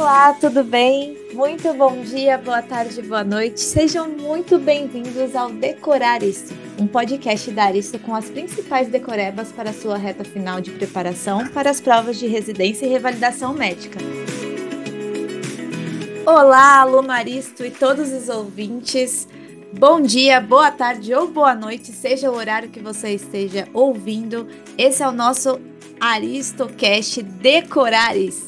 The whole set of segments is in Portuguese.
Olá, tudo bem? Muito bom dia, boa tarde, boa noite. Sejam muito bem-vindos ao Decorar Isso, um podcast da Aristo com as principais decorebas para sua reta final de preparação para as provas de residência e revalidação médica. Olá, aluno Aristo e todos os ouvintes. Bom dia, boa tarde ou boa noite, seja o horário que você esteja ouvindo. Esse é o nosso AristoCast Decorar Isso.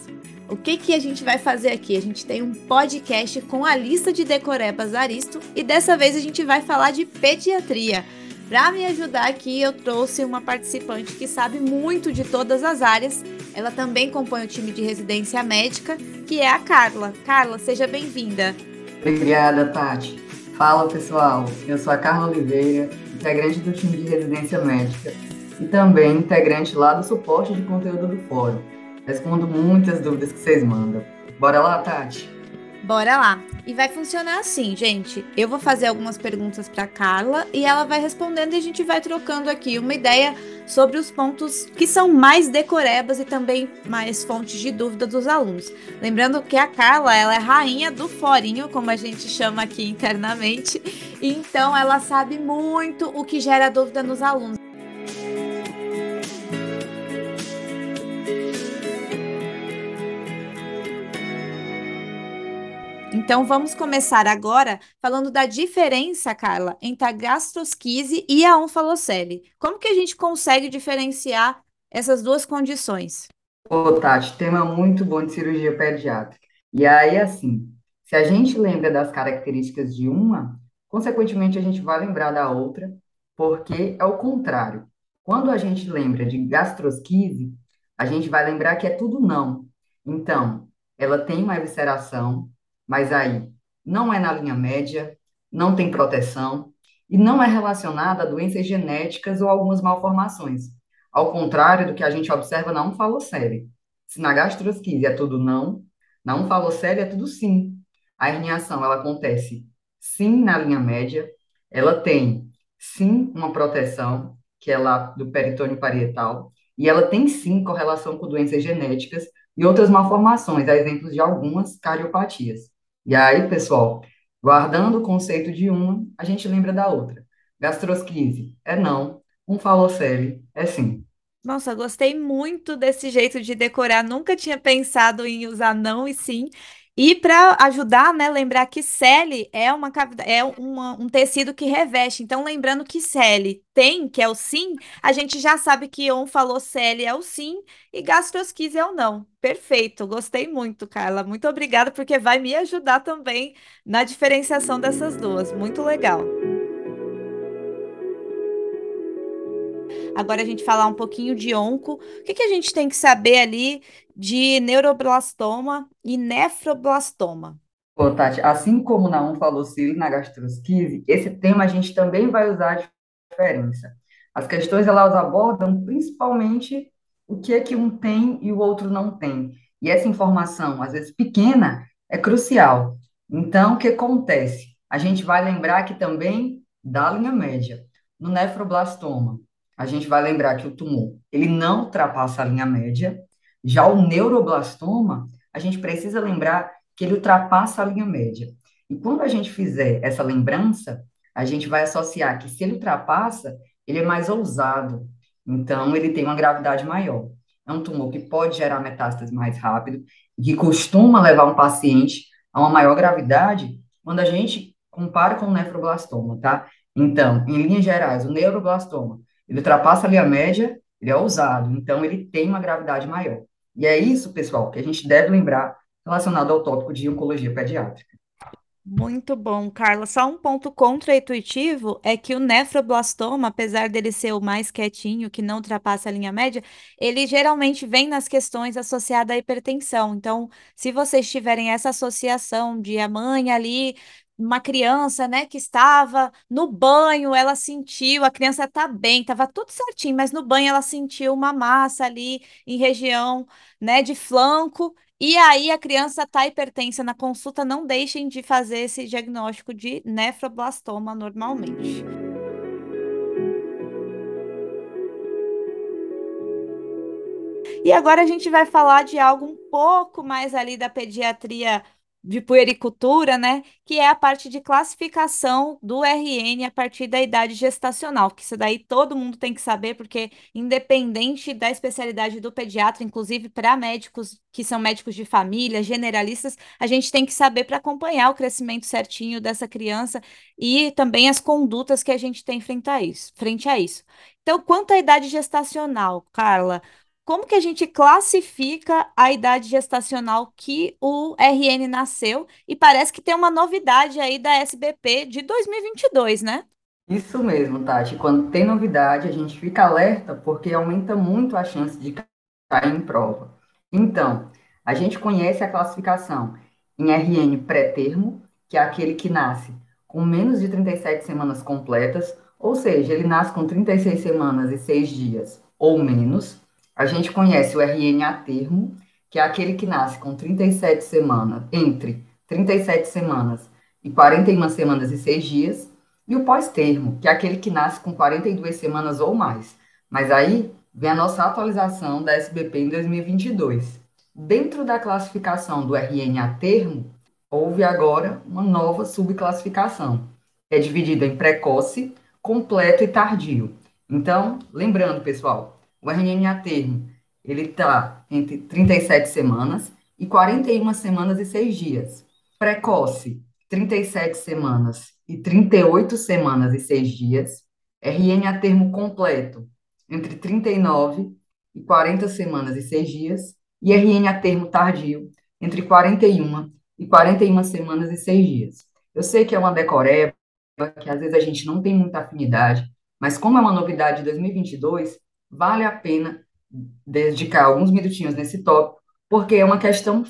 O que, que a gente vai fazer aqui? A gente tem um podcast com a lista de decorebas Aristo e dessa vez a gente vai falar de pediatria. Para me ajudar aqui, eu trouxe uma participante que sabe muito de todas as áreas. Ela também compõe o time de residência médica, que é a Carla. Carla, seja bem-vinda. Obrigada, Tati. Fala, pessoal. Eu sou a Carla Oliveira, integrante do time de residência médica e também integrante lá do suporte de conteúdo do fórum. Respondo muitas dúvidas que vocês mandam. Bora lá, Tati? Bora lá. E vai funcionar assim, gente. Eu vou fazer algumas perguntas para Carla e ela vai respondendo e a gente vai trocando aqui uma ideia sobre os pontos que são mais decorebas e também mais fontes de dúvida dos alunos. Lembrando que a Carla, ela é rainha do forinho, como a gente chama aqui internamente, então ela sabe muito o que gera dúvida nos alunos. Então vamos começar agora falando da diferença, Carla, entre a gastrosquise e a onfalocele. Como que a gente consegue diferenciar essas duas condições? Ô, Tati, tema muito bom de cirurgia pediátrica. E aí, assim, se a gente lembra das características de uma, consequentemente a gente vai lembrar da outra, porque é o contrário. Quando a gente lembra de gastrosquise, a gente vai lembrar que é tudo não. Então, ela tem uma evisceração, mas aí não é na linha média, não tem proteção e não é relacionada a doenças genéticas ou algumas malformações. Ao contrário do que a gente observa na umfalocele. Se na gastrosquise é tudo não, na umfalocele é tudo sim. A herniação ela acontece sim na linha média, ela tem sim uma proteção, que é lá do peritônio parietal, e ela tem sim correlação com doenças genéticas e outras malformações, a exemplos de algumas cardiopatias. E aí, pessoal, guardando o conceito de uma, a gente lembra da outra. Gastrosquise é não, um falocele é sim. Nossa, gostei muito desse jeito de decorar. Nunca tinha pensado em usar não e sim. E para ajudar, né, lembrar que cele é uma é uma, um tecido que reveste. Então, lembrando que cele tem, que é o sim, a gente já sabe que on falou cele é o sim e gastrosquise é o não. Perfeito, gostei muito, Carla. Muito obrigada, porque vai me ajudar também na diferenciação dessas duas. Muito legal. Agora a gente falar um pouquinho de onco. O que, que a gente tem que saber ali de neuroblastoma e nefroblastoma? Pô, Tati, assim como na onfalocele e na gastrosquise, esse tema a gente também vai usar a diferença. As questões elas abordam principalmente o que é que um tem e o outro não tem. E essa informação, às vezes pequena, é crucial. Então, o que acontece? A gente vai lembrar que também da linha média. No nefroblastoma, a gente vai lembrar que o tumor, ele não ultrapassa a linha média. Já o neuroblastoma, a gente precisa lembrar que ele ultrapassa a linha média. E quando a gente fizer essa lembrança, a gente vai associar que se ele ultrapassa, ele é mais ousado. Então, ele tem uma gravidade maior. É um tumor que pode gerar metástase mais rápido, que costuma levar um paciente a uma maior gravidade quando a gente compara com o nefroblastoma, tá? Então, em linhas gerais, o neuroblastoma ele ultrapassa a média, ele é ousado, então ele tem uma gravidade maior. E é isso, pessoal, que a gente deve lembrar relacionado ao tópico de oncologia pediátrica. Muito bom, Carla. Só um ponto contra-intuitivo é que o nefroblastoma, apesar dele ser o mais quietinho, que não ultrapassa a linha média, ele geralmente vem nas questões associadas à hipertensão. Então, se vocês tiverem essa associação de a mãe ali uma criança, né, que estava no banho, ela sentiu, a criança está bem, estava tudo certinho, mas no banho ela sentiu uma massa ali em região, né, de flanco, e aí a criança está hipertensa na consulta, não deixem de fazer esse diagnóstico de nefroblastoma normalmente. E agora a gente vai falar de algo um pouco mais ali da pediatria de puericultura, né? Que é a parte de classificação do RN a partir da idade gestacional, que isso daí todo mundo tem que saber, porque independente da especialidade do pediatra, inclusive para médicos que são médicos de família, generalistas, a gente tem que saber para acompanhar o crescimento certinho dessa criança e também as condutas que a gente tem frente a isso. Frente a isso. Então, quanto à idade gestacional, Carla, como que a gente classifica a idade gestacional que o RN nasceu? E parece que tem uma novidade aí da SBP de 2022, né? Isso mesmo, Tati. Quando tem novidade, a gente fica alerta porque aumenta muito a chance de cair em prova. Então, a gente conhece a classificação em RN pré-termo, que é aquele que nasce com menos de 37 semanas completas, ou seja, ele nasce com 36 semanas e 6 dias ou menos. A gente conhece o RN a termo, que é aquele que nasce com 37 semanas, entre 37 semanas e 41 semanas e 6 dias, e o pós-termo, que é aquele que nasce com 42 semanas ou mais. Mas aí vem a nossa atualização da SBP em 2022. Dentro da classificação do RN a termo, houve agora uma nova subclassificação. É dividida em precoce, completo e tardio. Então, lembrando, pessoal, o RNN a termo, ele está entre 37 semanas e 41 semanas e 6 dias. Precoce, 37 semanas e 38 semanas e 6 dias. RN a termo completo, entre 39 e 40 semanas e 6 dias. E RN a termo tardio, entre 41 e 41 semanas e 6 dias. Eu sei que é uma decoreba, que às vezes a gente não tem muita afinidade, mas como é uma novidade de 2022, vale a pena dedicar alguns minutinhos nesse tópico, porque é uma questão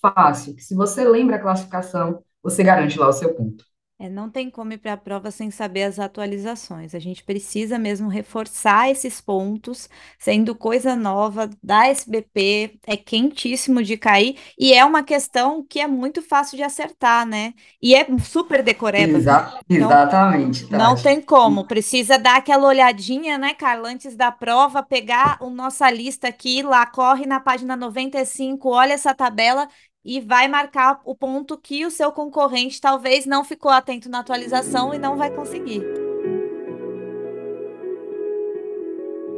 fácil, que se você lembra a classificação, você garante lá o seu ponto. É, não tem como ir para a prova sem saber as atualizações. A gente precisa mesmo reforçar esses pontos, sendo coisa nova da SBP, é quentíssimo de cair, e é uma questão que é muito fácil de acertar, né? E é super decoreba. Exa então, exatamente. Tati. Não tem como. Precisa dar aquela olhadinha, né, Carla, antes da prova, pegar a nossa lista aqui, lá corre na página 95, olha essa tabela e vai marcar o ponto que o seu concorrente talvez não ficou atento na atualização e não vai conseguir.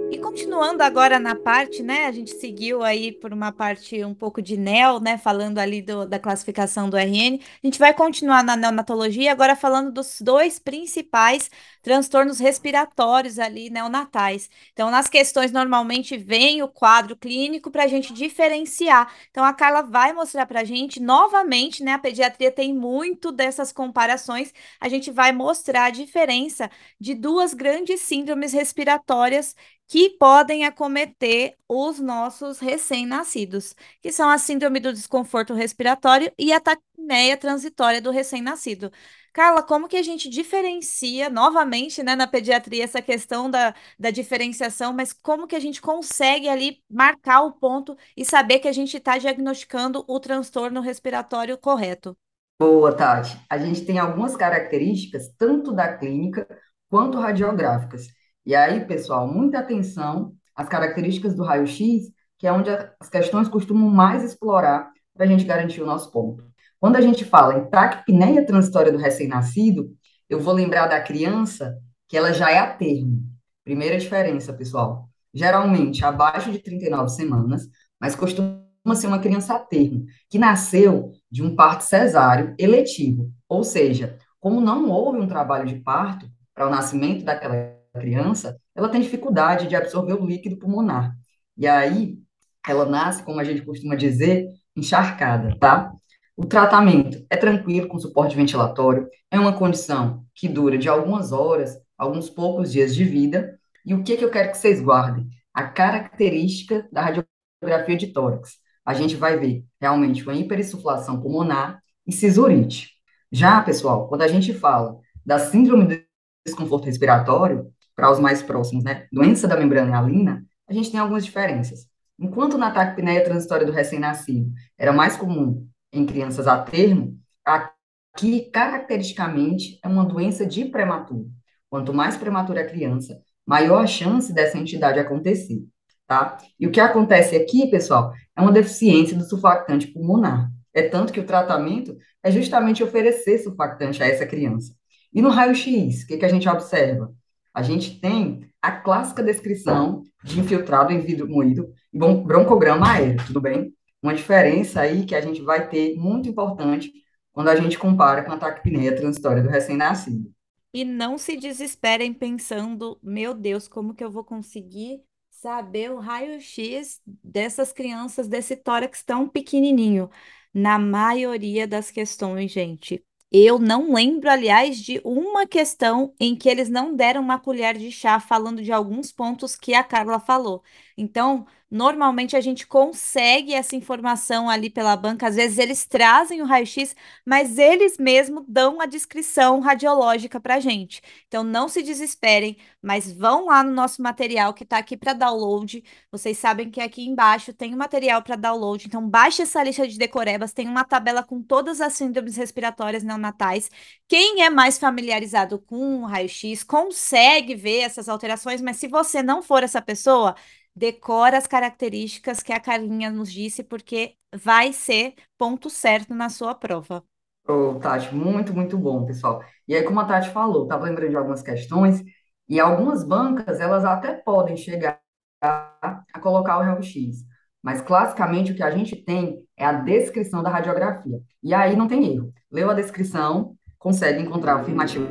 E continuando agora na parte, né? A gente seguiu aí por uma parte um pouco de neo, né? Falando ali do, da classificação do RN. A gente vai continuar na neonatologia, agora falando dos dois principais transtornos respiratórios ali neonatais. Então, nas questões, normalmente vem o quadro clínico para a gente diferenciar. Então, a Carla vai mostrar para a gente novamente, né? A pediatria tem muito dessas comparações. A gente vai mostrar a diferença de duas grandes síndromes respiratórias que podem acometer os nossos recém-nascidos, que são a síndrome do desconforto respiratório e a taquipneia transitória do recém-nascido. Carla, como que a gente diferencia, novamente, né, na pediatria, essa questão da, da diferenciação, mas como que a gente consegue ali marcar o ponto e saber que a gente está diagnosticando o transtorno respiratório correto? Boa, Tati. A gente tem algumas características, tanto da clínica quanto radiográficas. E aí, pessoal, muita atenção às características do raio-x, que é onde as questões costumam mais explorar para a gente garantir o nosso ponto. Quando a gente fala em taquipneia transitória do recém-nascido, eu vou lembrar da criança que ela já é a termo. Primeira diferença, pessoal. Geralmente abaixo de 39 semanas, mas costuma ser uma criança a termo, que nasceu de um parto cesáreo eletivo. Ou seja, como não houve um trabalho de parto para o nascimento daquela criança, ela tem dificuldade de absorver o líquido pulmonar. E aí, ela nasce, como a gente costuma dizer, encharcada, tá? O tratamento é tranquilo, com suporte ventilatório, é uma condição que dura de algumas horas, alguns poucos dias de vida. E o que, que eu quero que vocês guardem? A característica da radiografia de tórax. A gente vai ver realmente uma hiperinsuflação pulmonar e cisurite. Já, pessoal, quando a gente fala da síndrome do desconforto respiratório, para os mais próximos, né? Doença da membrana hialina, a gente tem algumas diferenças. Enquanto na taquipneia transitória do recém-nascido era mais comum em crianças a termo, aqui, caracteristicamente, é uma doença de prematuro. Quanto mais prematura a criança, maior a chance dessa entidade acontecer. tá? E o que acontece aqui, pessoal, é uma deficiência do surfactante pulmonar. É tanto que o tratamento é justamente oferecer surfactante a essa criança. E no raio-x, o que, que a gente observa? A gente tem a clássica descrição de infiltrado em vidro moído e broncograma aéreo, tudo bem? Uma diferença aí que a gente vai ter muito importante quando a gente compara com a taquipneia transitória do recém-nascido. E não se desesperem pensando, meu Deus, como que eu vou conseguir saber o raio-x dessas crianças desse tórax tão pequenininho? Na maioria das questões, gente, eu não lembro, aliás, de uma questão em que eles não deram uma colher de chá falando de alguns pontos que a Carla falou. Então, normalmente a gente consegue essa informação ali pela banca. Às vezes eles trazem o raio-x, mas eles mesmos dão a descrição radiológica para a gente. Então, não se desesperem, mas vão lá no nosso material que está aqui para download. Vocês sabem que aqui embaixo tem o material para download. Então, baixe essa lista de decorebas. Tem uma tabela com todas as síndromes respiratórias neonatais. Quem é mais familiarizado com o raio-x consegue ver essas alterações, mas se você não for essa pessoa, decora as características que a Carlinha nos disse, porque vai ser ponto certo na sua prova. Ô, Tati, muito, muito bom, pessoal. E aí, como a Tati falou, estava lembrando de algumas questões, e algumas bancas, elas até podem chegar a, a colocar o raio-x, mas classicamente o que a gente tem é a descrição da radiografia. E aí não tem erro. Leu a descrição, consegue encontrar a afirmativa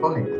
correta.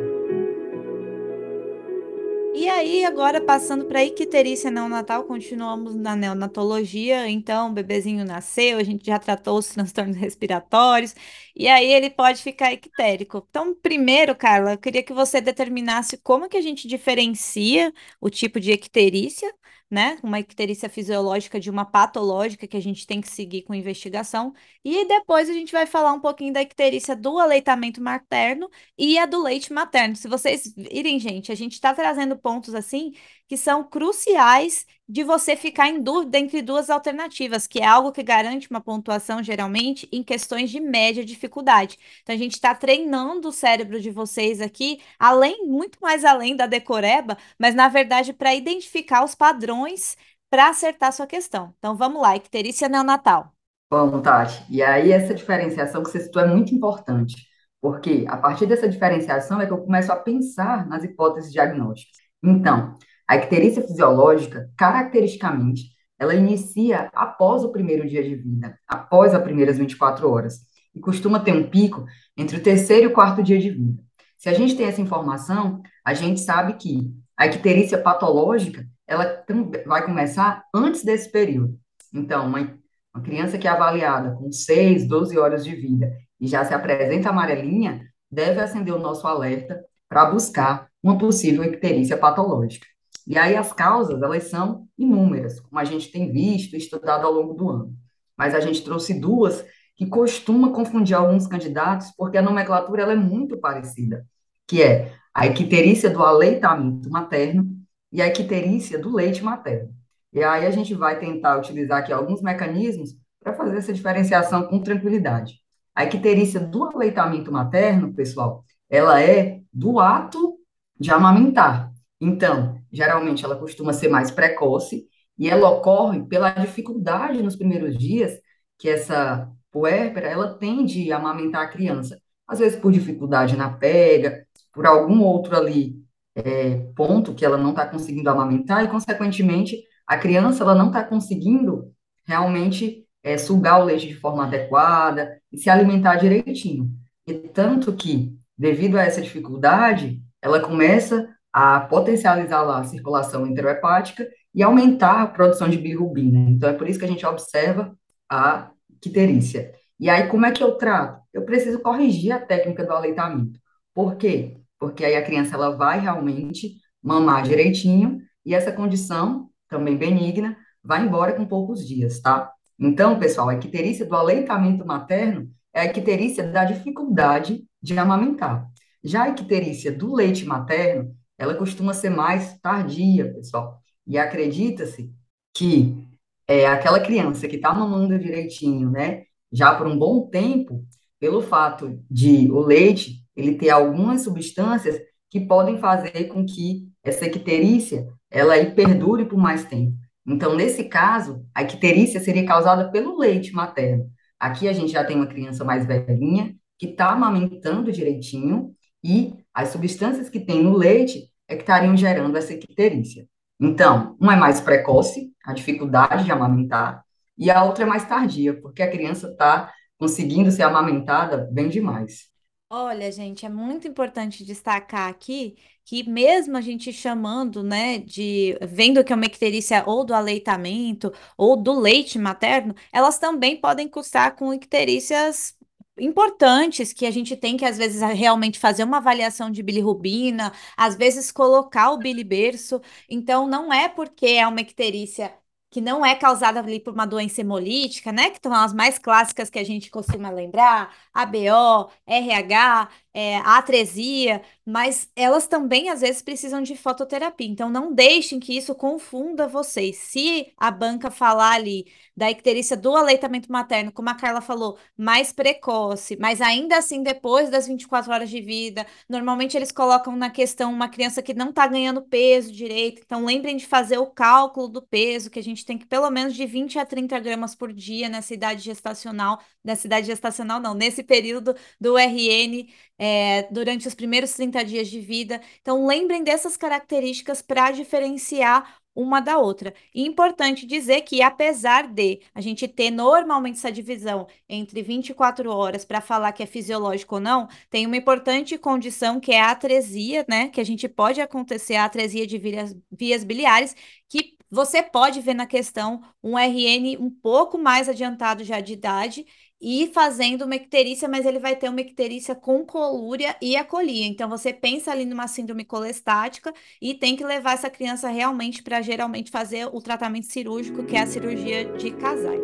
E aí, agora passando para a icterícia neonatal, continuamos na neonatologia. Então, o bebezinho nasceu, a gente já tratou os transtornos respiratórios, e aí ele pode ficar ictérico. Então, primeiro, Carla, eu queria que você determinasse como que a gente diferencia o tipo de icterícia né? Uma icterícia fisiológica de uma patológica que a gente tem que seguir com investigação. E depois a gente vai falar um pouquinho da icterícia do aleitamento materno e a do leite materno. Se vocês virem, gente, a gente está trazendo pontos assim que são cruciais de você ficar em dúvida entre duas alternativas, que é algo que garante uma pontuação geralmente em questões de média dificuldade. Então a gente está treinando o cérebro de vocês aqui, além, muito mais além da decoreba, mas na verdade para identificar os padrões para acertar sua questão. Então vamos lá, icterícia neonatal. Vamos, Tati. E aí essa diferenciação que você citou é muito importante, porque a partir dessa diferenciação é que eu começo a pensar nas hipóteses diagnósticas. Então, a icterícia fisiológica, caracteristicamente, ela inicia após o primeiro dia de vida, após as primeiras 24 horas, e costuma ter um pico entre o terceiro e o quarto dia de vida. Se a gente tem essa informação, a gente sabe que a icterícia patológica, ela vai começar antes desse período. Então, uma, uma criança que é avaliada com 6, 12 horas de vida e já se apresenta amarelinha, deve acender o nosso alerta para buscar uma possível icterícia patológica. E aí as causas, elas são inúmeras, como a gente tem visto e estudado ao longo do ano. Mas a gente trouxe duas que costuma confundir alguns candidatos, porque a nomenclatura ela é muito parecida, que é a icterícia do aleitamento materno e a icterícia do leite materno. E aí a gente vai tentar utilizar aqui alguns mecanismos para fazer essa diferenciação com tranquilidade. A icterícia do aleitamento materno, pessoal, ela é do ato de amamentar. Então, geralmente ela costuma ser mais precoce e ela ocorre pela dificuldade nos primeiros dias que essa puérpera, ela tende a amamentar a criança. Às vezes por dificuldade na pega, por algum outro ali é, ponto que ela não está conseguindo amamentar e, consequentemente, a criança ela não está conseguindo realmente é, sugar o leite de forma adequada e se alimentar direitinho. E tanto que, devido a essa dificuldade, ela começa a potencializar lá a circulação enterohepática e aumentar a produção de bilirrubina. Então, é por isso que a gente observa a quiterícia. E aí, como é que eu trato? Eu preciso corrigir a técnica do aleitamento. Por quê? Porque aí a criança ela vai realmente mamar direitinho e essa condição, também benigna, vai embora com poucos dias, tá? Então, pessoal, a icterícia do aleitamento materno é a icterícia da dificuldade de amamentar. Já a icterícia do leite materno ela costuma ser mais tardia, pessoal. E acredita-se que é, aquela criança que está mamando direitinho, né, já por um bom tempo, pelo fato de o leite ele ter algumas substâncias que podem fazer com que essa icterícia ela perdure por mais tempo. Então, nesse caso, a icterícia seria causada pelo leite materno. Aqui a gente já tem uma criança mais velhinha que está amamentando direitinho e as substâncias que tem no leite é que estariam gerando essa icterícia. Então, uma é mais precoce, a dificuldade de amamentar, e a outra é mais tardia, porque a criança está conseguindo ser amamentada bem demais. Olha, gente, é muito importante destacar aqui que mesmo a gente chamando, né, de vendo que é uma icterícia ou do aleitamento ou do leite materno, elas também podem cursar com icterícias importantes que a gente tem que às vezes realmente fazer uma avaliação de bilirrubina, às vezes colocar o biliberço. Então não é porque é uma icterícia que não é causada ali por uma doença hemolítica, né? Que são as mais clássicas que a gente costuma lembrar, ABO, RH, é, atresia, mas elas também às vezes precisam de fototerapia. Então não deixem que isso confunda vocês. Se a banca falar ali da icterícia do aleitamento materno, como a Carla falou, mais precoce, mas ainda assim depois das 24 horas de vida, normalmente eles colocam na questão uma criança que não está ganhando peso direito. Então lembrem de fazer o cálculo do peso que a gente tem que pelo menos de 20 a 30 gramas por dia nessa idade gestacional, nessa idade gestacional não, nesse período do RN, é, durante os primeiros 30 dias de vida. Então, lembrem dessas características para diferenciar uma da outra. E importante dizer que, apesar de a gente ter normalmente essa divisão entre 24 horas para falar que é fisiológico ou não, tem uma importante condição que é a atresia, né? Que a gente pode acontecer a atresia de vias, vias biliares, que você pode ver na questão um RN um pouco mais adiantado já de idade e fazendo uma icterícia, mas ele vai ter uma icterícia com colúria e acolia. Então você pensa ali numa síndrome colestática e tem que levar essa criança realmente para geralmente fazer o tratamento cirúrgico, que é a cirurgia de casais.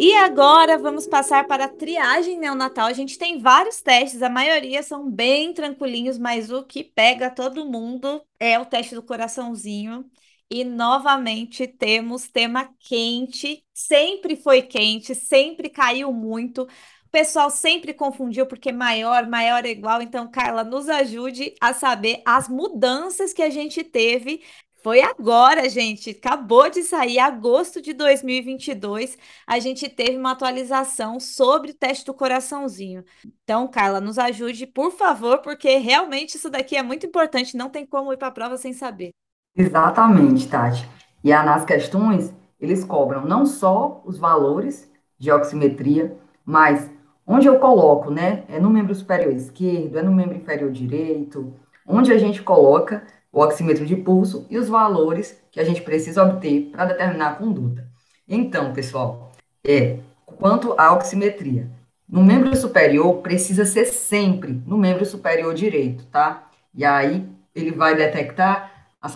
E agora vamos passar para a triagem neonatal. A gente tem vários testes, a maioria são bem tranquilinhos, mas o que pega todo mundo é o teste do coraçãozinho. E novamente temos tema quente, sempre foi quente, sempre caiu muito. O pessoal sempre confundiu porque maior, maior é igual. Então, Carla, nos ajude a saber as mudanças que a gente teve foi agora, gente. Acabou de sair, agosto de 2022. A gente teve uma atualização sobre o teste do coraçãozinho. Então, Carla, nos ajude, por favor, porque realmente isso daqui é muito importante. Não tem como ir para a prova sem saber. Exatamente, Tati. E nas questões, eles cobram não só os valores de oximetria, mas onde eu coloco, né? É no membro superior esquerdo, é no membro inferior direito, onde a gente coloca o oxímetro de pulso e os valores que a gente precisa obter para determinar a conduta. Então, pessoal, é quanto à oximetria. No membro superior, precisa ser sempre no membro superior direito, tá? E aí, ele vai detectar a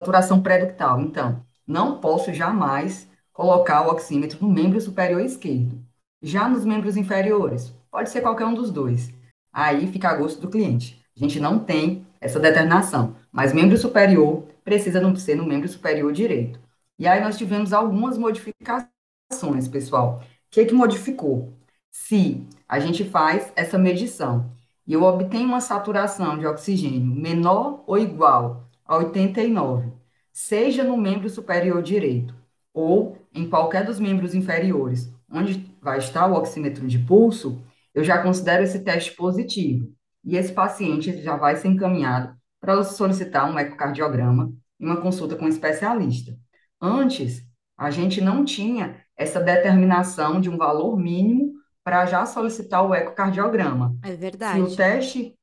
saturação pré-ductal. Então, não posso jamais colocar o oxímetro no membro superior esquerdo. Já nos membros inferiores, pode ser qualquer um dos dois. Aí fica a gosto do cliente. A gente não tem essa determinação. Mas membro superior precisa não ser no membro superior direito. E aí nós tivemos algumas modificações, pessoal. O que, que modificou? Se a gente faz essa medição e eu obtenho uma saturação de oxigênio menor ou igual a 89, seja no membro superior direito ou em qualquer dos membros inferiores, onde vai estar o oxímetro de pulso, eu já considero esse teste positivo e esse paciente já vai ser encaminhado para solicitar um ecocardiograma e uma consulta com um especialista. Antes, a gente não tinha essa determinação de um valor mínimo para já solicitar o ecocardiograma. É verdade. Se o teste,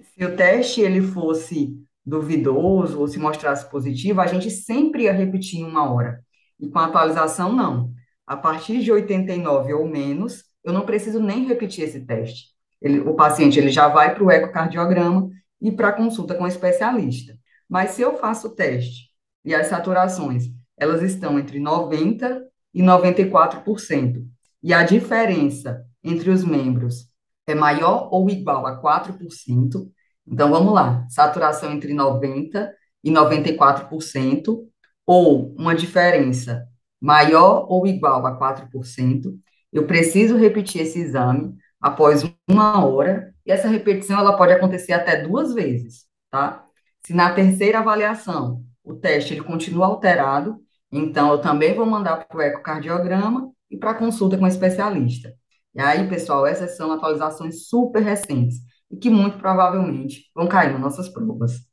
se o teste ele fosse duvidoso ou se mostrasse positivo, a gente sempre ia repetir em uma hora. E com a atualização, não. A partir de 89 ou menos, eu não preciso nem repetir esse teste. Ele, o paciente ele já vai para o ecocardiograma e para consulta com o especialista. Mas se eu faço o teste e as saturações, elas estão entre 90% e 94%, e a diferença entre os membros é maior ou igual a 4%, então vamos lá, saturação entre 90% e 94%, ou uma diferença maior ou igual a 4%, eu preciso repetir esse exame após uma hora, e essa repetição ela pode acontecer até duas vezes, tá? Se na terceira avaliação o teste ele continua alterado, então eu também vou mandar para o ecocardiograma e para consulta com o especialista. E aí, pessoal, essas são atualizações super recentes e que muito provavelmente vão cair nas nossas provas.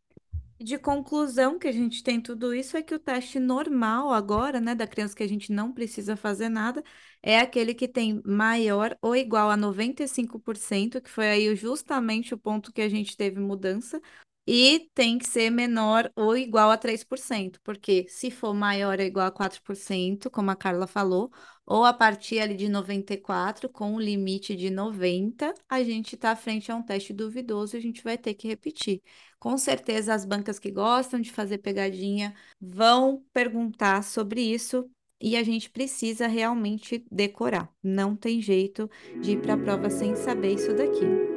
De conclusão que a gente tem tudo isso é que o teste normal agora, né, da criança que a gente não precisa fazer nada, é aquele que tem maior ou igual a 95%, que foi aí justamente o ponto que a gente teve mudança, e tem que ser menor ou igual a 3%, porque se for maior ou igual a 4%, como a Carla falou, ou a partir ali de 94, com o limite de 90, a gente está frente a um teste duvidoso e a gente vai ter que repetir. Com certeza, as bancas que gostam de fazer pegadinha vão perguntar sobre isso e a gente precisa realmente decorar. Não tem jeito de ir para a prova sem saber isso daqui.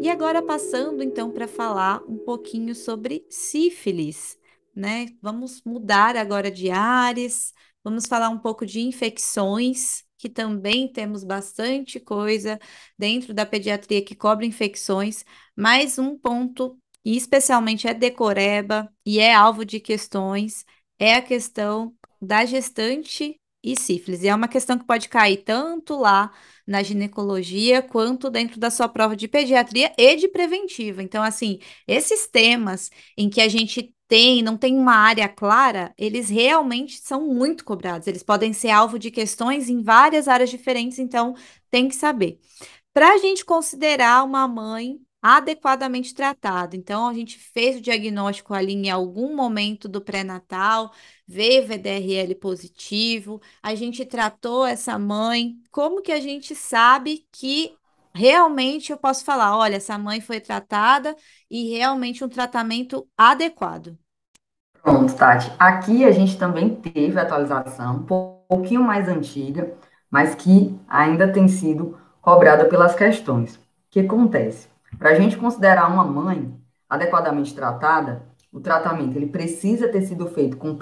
E agora passando então para falar um pouquinho sobre sífilis né? Vamos mudar agora de áreas, vamos falar um pouco de infecções, que também temos bastante coisa dentro da pediatria que cobre infecções, mas um ponto, e especialmente é decoreba e é alvo de questões, é a questão da gestante e sífilis. E é uma questão que pode cair tanto lá na ginecologia quanto dentro da sua prova de pediatria e de preventiva. Então, assim, esses temas em que a gente tem, não tem uma área clara, eles realmente são muito cobrados. Eles podem ser alvo de questões em várias áreas diferentes, então tem que saber. Para a gente considerar uma mãe adequadamente tratada, então a gente fez o diagnóstico ali em algum momento do pré-natal, veio VDRL positivo, a gente tratou essa mãe, como que a gente sabe que realmente eu posso falar, olha, essa mãe foi tratada e realmente um tratamento adequado. Pronto, Tati. Aqui a gente também teve atualização, um pouquinho mais antiga, mas que ainda tem sido cobrada pelas questões. O que acontece? Para a gente considerar uma mãe adequadamente tratada, o tratamento ele precisa ter sido feito com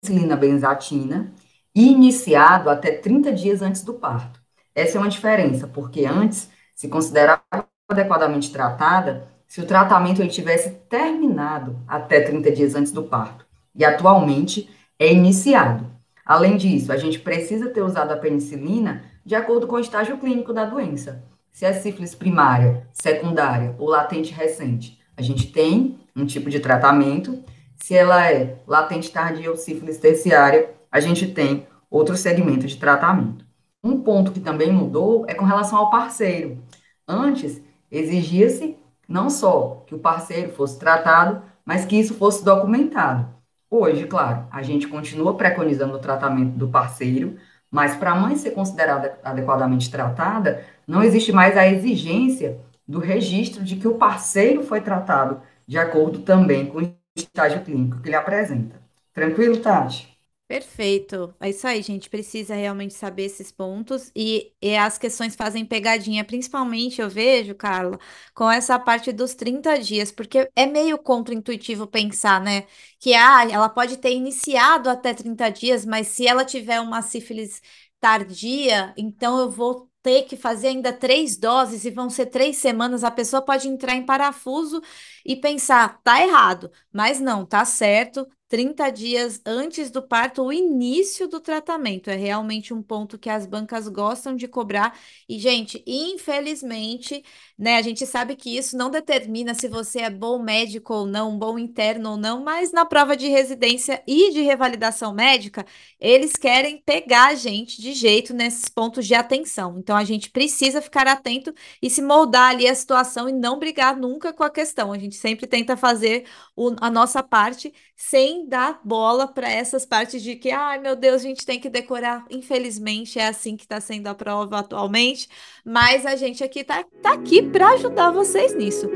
penicilina benzatina e iniciado até 30 dias antes do parto. Essa é uma diferença, porque antes se considerava adequadamente tratada se o tratamento ele tivesse terminado até 30 dias antes do parto. E atualmente é iniciado. Além disso, a gente precisa ter usado a penicilina de acordo com o estágio clínico da doença. Se é sífilis primária, secundária ou latente recente, a gente tem um tipo de tratamento. Se ela é latente tardia ou sífilis terciária, a gente tem outro segmento de tratamento. Um ponto que também mudou é com relação ao parceiro. Antes, exigia-se não só que o parceiro fosse tratado, mas que isso fosse documentado. Hoje, claro, a gente continua preconizando o tratamento do parceiro, mas para a mãe ser considerada adequadamente tratada, não existe mais a exigência do registro de que o parceiro foi tratado de acordo também com estágio clínico que ele apresenta. Tranquilo, Tati? Perfeito. É isso aí, gente. Precisa realmente saber esses pontos e, e as questões fazem pegadinha, principalmente eu vejo, Carla, com essa parte dos 30 dias, porque é meio contraintuitivo pensar, né, que ah, ela pode ter iniciado até 30 dias, mas se ela tiver uma sífilis tardia, então eu vou ter que fazer ainda três doses e vão ser três semanas, a pessoa pode entrar em parafuso e pensar, tá errado, mas não, tá certo, 30 dias antes do parto, o início do tratamento. É realmente um ponto que as bancas gostam de cobrar. E, gente, infelizmente, né, a gente sabe que isso não determina se você é bom médico ou não, bom interno ou não, mas na prova de residência e de revalidação médica, eles querem pegar a gente de jeito nesses pontos de atenção. Então, a gente precisa ficar atento e se moldar ali a situação e não brigar nunca com a questão. A gente sempre tenta fazer o, a nossa parte sem dar bola para essas partes de que, ai meu Deus, a gente tem que decorar. Infelizmente, é assim que está sendo a prova atualmente, mas a gente aqui tá, tá aqui para ajudar vocês nisso.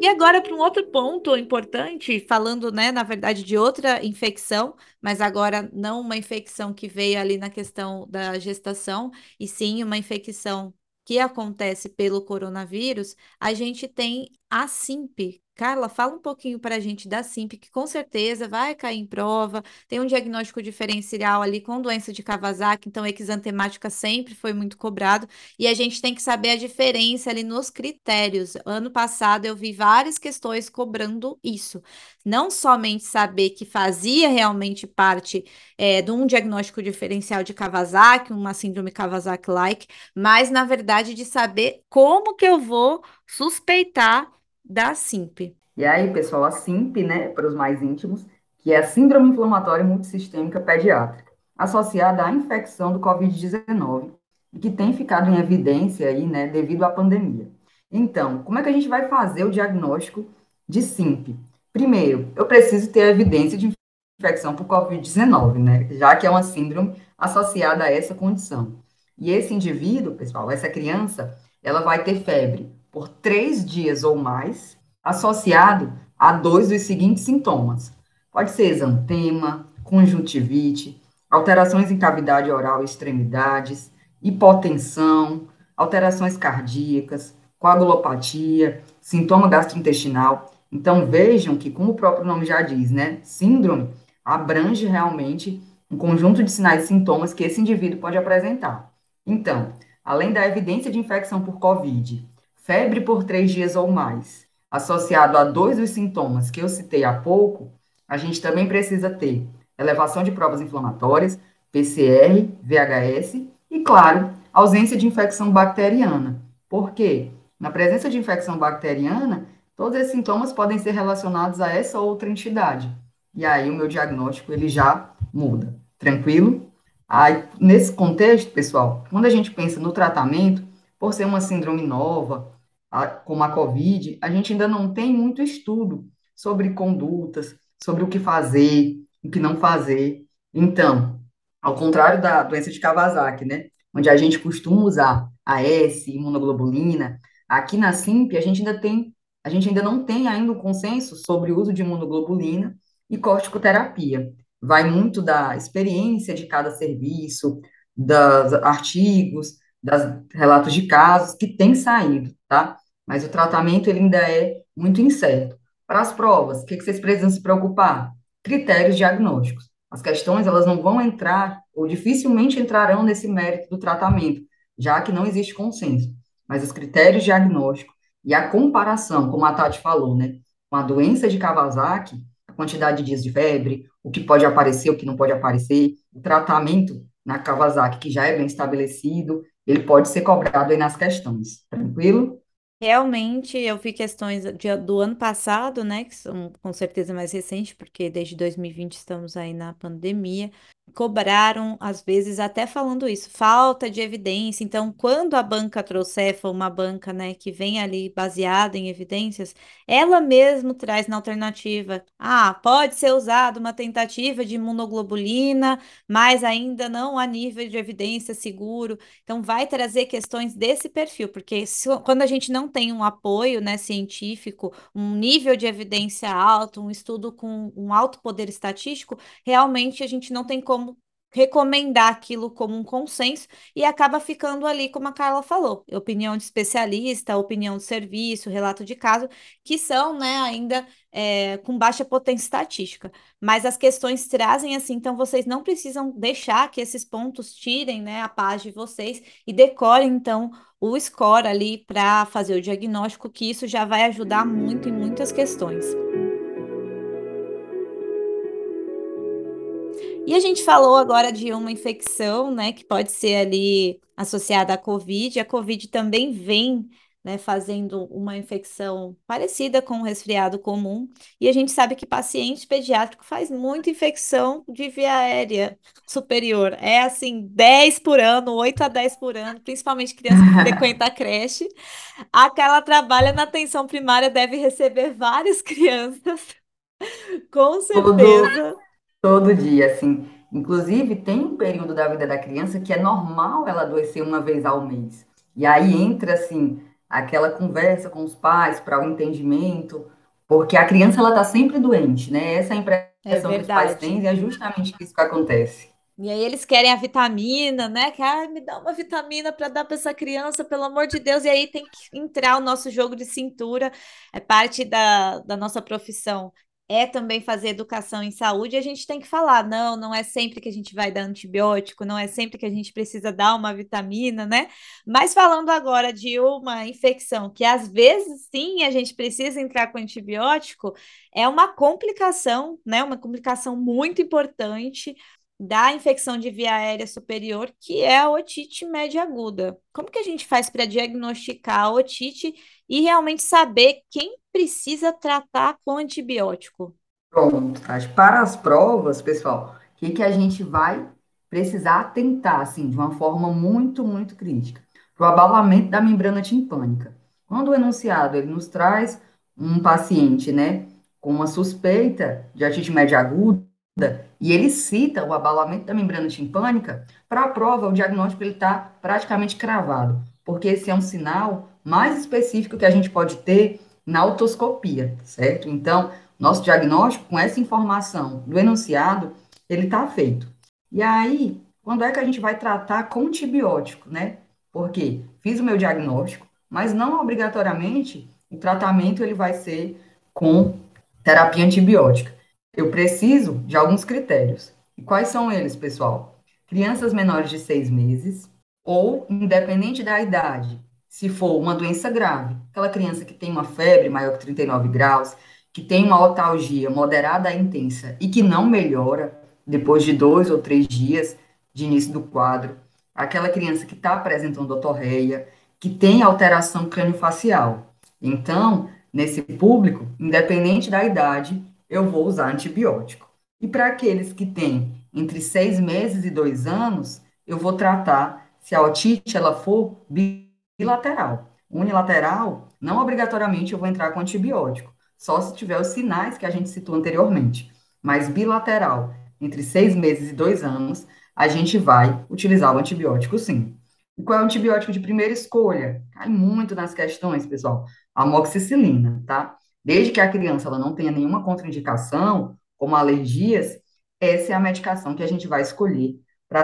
E agora para um outro ponto importante, falando, né, na verdade, de outra infecção, mas agora não uma infecção que veio ali na questão da gestação, e sim uma infecção que acontece pelo coronavírus, a gente tem a SIMP, Carla, fala um pouquinho para a gente da SIMP, que com certeza vai cair em prova, tem um diagnóstico diferencial ali com doença de Kawasaki, então exantemática sempre foi muito cobrado, e a gente tem que saber a diferença ali nos critérios. Ano passado eu vi várias questões cobrando isso, não somente saber que fazia realmente parte é, de um diagnóstico diferencial de Kawasaki, uma síndrome Kawasaki-like, mas na verdade de saber como que eu vou suspeitar da SIMP. E aí, pessoal, a SIMP, né, para os mais íntimos, que é a Síndrome Inflamatória Multissistêmica Pediátrica, associada à infecção do Covid-19, e que tem ficado em evidência aí, né, devido à pandemia. Então, como é que a gente vai fazer o diagnóstico de SIMP? Primeiro, eu preciso ter evidência de infecção por Covid-19, né, já que é uma síndrome associada a essa condição. E esse indivíduo, pessoal, essa criança, ela vai ter febre por três dias ou mais, associado a dois dos seguintes sintomas. Pode ser exantema, conjuntivite, alterações em cavidade oral e extremidades, hipotensão, alterações cardíacas, coagulopatia, sintoma gastrointestinal. Então vejam que, como o próprio nome já diz, né, síndrome abrange realmente um conjunto de sinais e sintomas que esse indivíduo pode apresentar. Então, além da evidência de infecção por COVID febre por três dias ou mais, associado a dois dos sintomas que eu citei há pouco, a gente também precisa ter elevação de provas inflamatórias, PCR, VHS e, claro, ausência de infecção bacteriana. Por quê? Na presença de infecção bacteriana, todos esses sintomas podem ser relacionados a essa outra entidade. E aí o meu diagnóstico ele já muda. Tranquilo? Aí, nesse contexto, pessoal, quando a gente pensa no tratamento, por ser uma síndrome nova, a, como a COVID, a gente ainda não tem muito estudo sobre condutas, sobre o que fazer, o que não fazer. Então, ao contrário da doença de Kawasaki, né, onde a gente costuma usar a S, imunoglobulina, aqui na SIMP a gente ainda tem, a gente ainda não tem ainda um consenso sobre o uso de imunoglobulina e corticoterapia. Vai muito da experiência de cada serviço, dos artigos, dos relatos de casos que têm saído, tá? Mas o tratamento ele ainda é muito incerto. Para as provas, o que, vocês precisam se preocupar? Critérios diagnósticos. As questões elas não vão entrar ou dificilmente entrarão nesse mérito do tratamento, já que não existe consenso. Mas os critérios diagnósticos e a comparação, como a Tati falou, né, com a doença de Kawasaki, a quantidade de dias de febre, o que pode aparecer, o que não pode aparecer, o tratamento na Kawasaki, que já é bem estabelecido, ele pode ser cobrado aí nas questões. Tranquilo? Realmente, eu vi questões de- do ano passado, né, que são com certeza mais recentes, porque desde 2020 estamos aí na pandemia, cobraram, às vezes, até falando isso, falta de evidência. Então, quando a banca trouxer, for uma banca, né, que vem ali baseada em evidências, ela mesmo traz na alternativa, ah, pode ser usada uma tentativa de imunoglobulina, mas ainda não a nível de evidência seguro. Então, vai trazer questões desse perfil, porque se- quando a gente não tem um apoio, né, científico, um nível de evidência alto, um estudo com um alto poder estatístico, realmente a gente não tem como recomendar aquilo como um consenso e acaba ficando ali, como a Carla falou, opinião de especialista, opinião de serviço, relato de caso, que são, né, ainda é, com baixa potência estatística. Mas as questões trazem assim, então vocês não precisam deixar que esses pontos tirem, né, a paz de vocês e decorem, então, o score ali para fazer o diagnóstico, que isso já vai ajudar muito em muitas questões. E a gente falou agora de uma infecção, né, que pode ser ali associada à COVID. A COVID também vem, né, fazendo uma infecção parecida com um resfriado comum. E a gente sabe que paciente pediátrico faz muita infecção de via aérea superior. É assim, 10 por ano, 8 a 10 por ano, principalmente criança que frequenta a creche. Aquela trabalha na atenção primária deve receber várias crianças, com certeza. Todo dia, assim. Inclusive, tem um período da vida da criança que é normal ela adoecer uma vez ao mês. E aí entra, assim, aquela conversa com os pais para o entendimento, porque a criança, ela está sempre doente, né? Essa é a É impressão que os pais têm e é justamente isso que acontece. E aí eles querem a vitamina, né? Que ah, me dá uma vitamina para dar para essa criança, pelo amor de Deus. E aí tem que entrar o nosso jogo de cintura, é parte da, da nossa profissão. É também fazer educação em saúde, a gente tem que falar, não, não é sempre que a gente vai dar antibiótico, não é sempre que a gente precisa dar uma vitamina, né? Mas falando agora de uma infecção que às vezes sim a gente precisa entrar com antibiótico, é uma complicação, né? Uma complicação muito importante da infecção de via aérea superior, que é a otite média aguda. Como que a gente faz para diagnosticar a otite e realmente saber quem precisa tratar com antibiótico? Pronto, Tati. Para as provas, pessoal, o que que a gente vai precisar atentar, assim, de uma forma muito, muito crítica? Para o abalamento da membrana timpânica. Quando o enunciado ele nos traz um paciente, né, com uma suspeita de otite média aguda, e ele cita o abalamento da membrana timpânica, para a prova, o diagnóstico está praticamente cravado, porque esse é um sinal mais específico que a gente pode ter na otoscopia, certo? Então, nosso diagnóstico, com essa informação do enunciado, ele está feito. E aí, quando é que a gente vai tratar com antibiótico, né? Porque fiz o meu diagnóstico, mas não obrigatoriamente o tratamento ele vai ser com terapia antibiótica eu preciso de alguns critérios. E quais são eles, pessoal? Crianças menores de seis meses, ou, independente da idade, se for uma doença grave, aquela criança que tem uma febre maior que 39 graus, que tem uma otalgia moderada a intensa e que não melhora depois de dois ou três dias de início do quadro, aquela criança que está apresentando otorreia, que tem alteração craniofacial. Então, nesse público, independente da idade, eu vou usar antibiótico. E para aqueles que têm entre seis meses e dois anos, eu vou tratar se a otite ela for bilateral. Unilateral, não obrigatoriamente eu vou entrar com antibiótico, só se tiver os sinais que a gente citou anteriormente. Mas bilateral, entre seis meses e dois anos, a gente vai utilizar o antibiótico sim. E qual é o antibiótico de primeira escolha? Cai muito nas questões, pessoal. A amoxicilina, tá? Desde que a criança ela não tenha nenhuma contraindicação, como alergias, essa é a medicação que a gente vai escolher para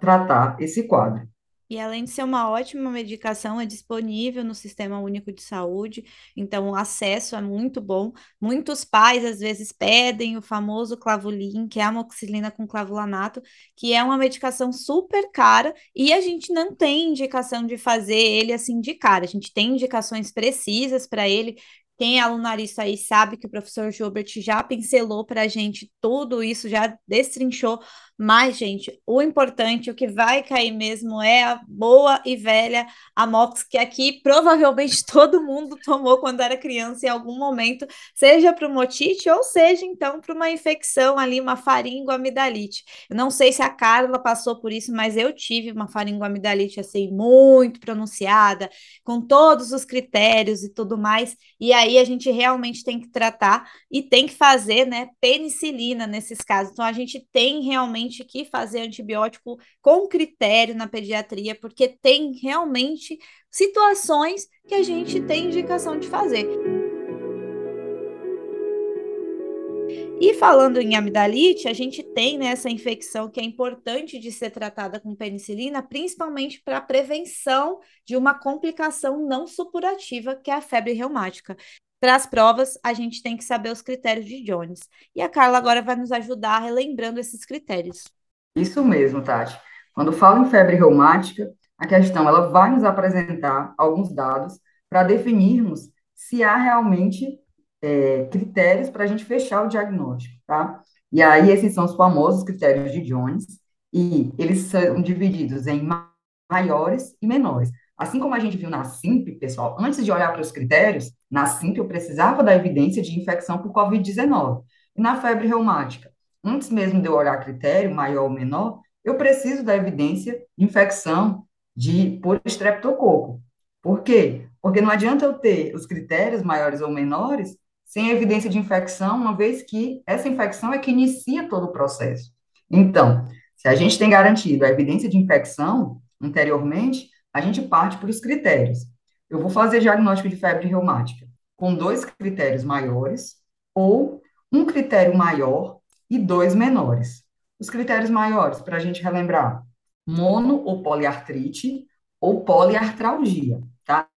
tratar esse quadro. E além de ser uma ótima medicação, é disponível no Sistema Único de Saúde, então o acesso é muito bom. Muitos pais às vezes pedem o famoso Clavulin, que é a amoxicilina com clavulanato, que é uma medicação super cara e a gente não tem indicação de fazer ele assim de cara. A gente tem indicações precisas para ele, quem é alunarista aí sabe que o professor Gilbert já pincelou para a gente tudo isso, já destrinchou mas, gente, o importante, o que vai cair mesmo é a boa e velha Amox, que aqui provavelmente todo mundo tomou quando era criança em algum momento, seja para uma otite ou seja, então, para uma infecção ali, uma faringoamidalite. Eu não sei se a Carla passou por isso, mas eu tive uma faringoamidalite assim, muito pronunciada, com todos os critérios e tudo mais, e aí a gente realmente tem que tratar e tem que fazer, né, penicilina nesses casos. Então, a gente tem realmente realmente que fazer antibiótico com critério na pediatria, porque tem realmente situações que a gente tem indicação de fazer. E falando em amidalite, a gente tem né, essa infecção que é importante de ser tratada com penicilina, principalmente para a prevenção de uma complicação não supurativa, que é a febre reumática. Para as provas, a gente tem que saber os critérios de Jones. E a Carla agora vai nos ajudar relembrando esses critérios. Isso mesmo, Tati. Quando falo em febre reumática, a questão ela vai nos apresentar alguns dados para definirmos se há realmente é, critérios para a gente fechar o diagnóstico, tá? E aí, esses são os famosos critérios de Jones, e eles são divididos em maiores e menores. Assim como a gente viu na SIMP, pessoal, antes de olhar para os critérios, na SIMP eu precisava da evidência de infecção por Covid-19. E na febre reumática, antes mesmo de eu olhar critério, maior ou menor, eu preciso da evidência de infecção de, por estreptococo. Por quê? Porque não adianta eu ter os critérios maiores ou menores sem evidência de infecção, uma vez que essa infecção é que inicia todo o processo. Então, se a gente tem garantido a evidência de infecção anteriormente, a gente parte para os critérios. Eu vou fazer diagnóstico de febre reumática com dois critérios maiores ou um critério maior e dois menores. Os critérios maiores, para a gente relembrar: mono ou poliartrite ou poliartralgia, tá?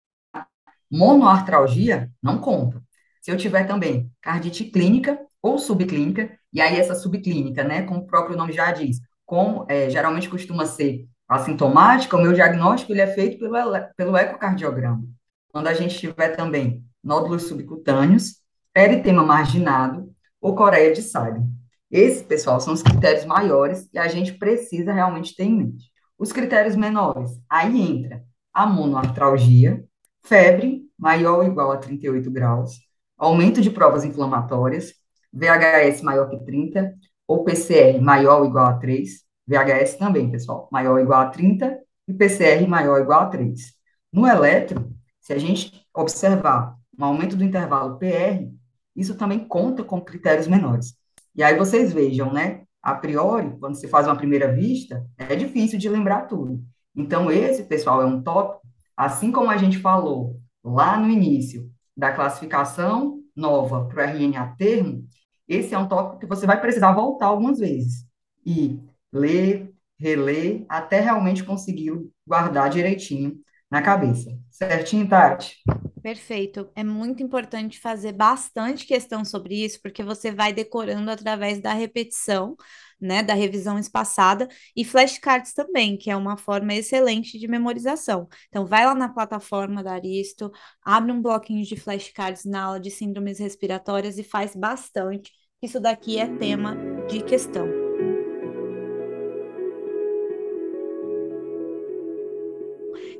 Monoartralgia não conta. Se eu tiver também cardite clínica ou subclínica, e aí essa subclínica, né, como o próprio nome já diz, como é, geralmente costuma ser assintomática, o meu diagnóstico ele é feito pelo, pelo ecocardiograma. Quando a gente tiver também nódulos subcutâneos, eritema marginado ou coreia de Salem. Esses, pessoal, são os critérios maiores e a gente precisa realmente ter em mente. Os critérios menores, aí entra a monoartralgia, febre maior ou igual a 38 graus, aumento de provas inflamatórias, VHS maior que 30, ou PCR maior ou igual a 3, VHS também, pessoal, maior ou igual a 30, e PCR maior ou igual a 3. No eletro, se a gente observar um aumento do intervalo PR, isso também conta com critérios menores. E aí vocês vejam, né? A priori, quando se faz uma primeira vista, é difícil de lembrar tudo. Então, esse, pessoal, é um tópico, assim como a gente falou lá no início da classificação nova para o RNA termo, esse é um tópico que você vai precisar voltar algumas vezes e ler, reler, até realmente conseguir guardar direitinho na cabeça. Certinho, Tati? Perfeito. É muito importante fazer bastante questão sobre isso, porque você vai decorando através da repetição, né, da revisão espaçada e flashcards também, que é uma forma excelente de memorização. Então, vai lá na plataforma da Aristo, abre um bloquinho de flashcards na aula de síndromes respiratórias e faz bastante. Isso daqui é tema de questão.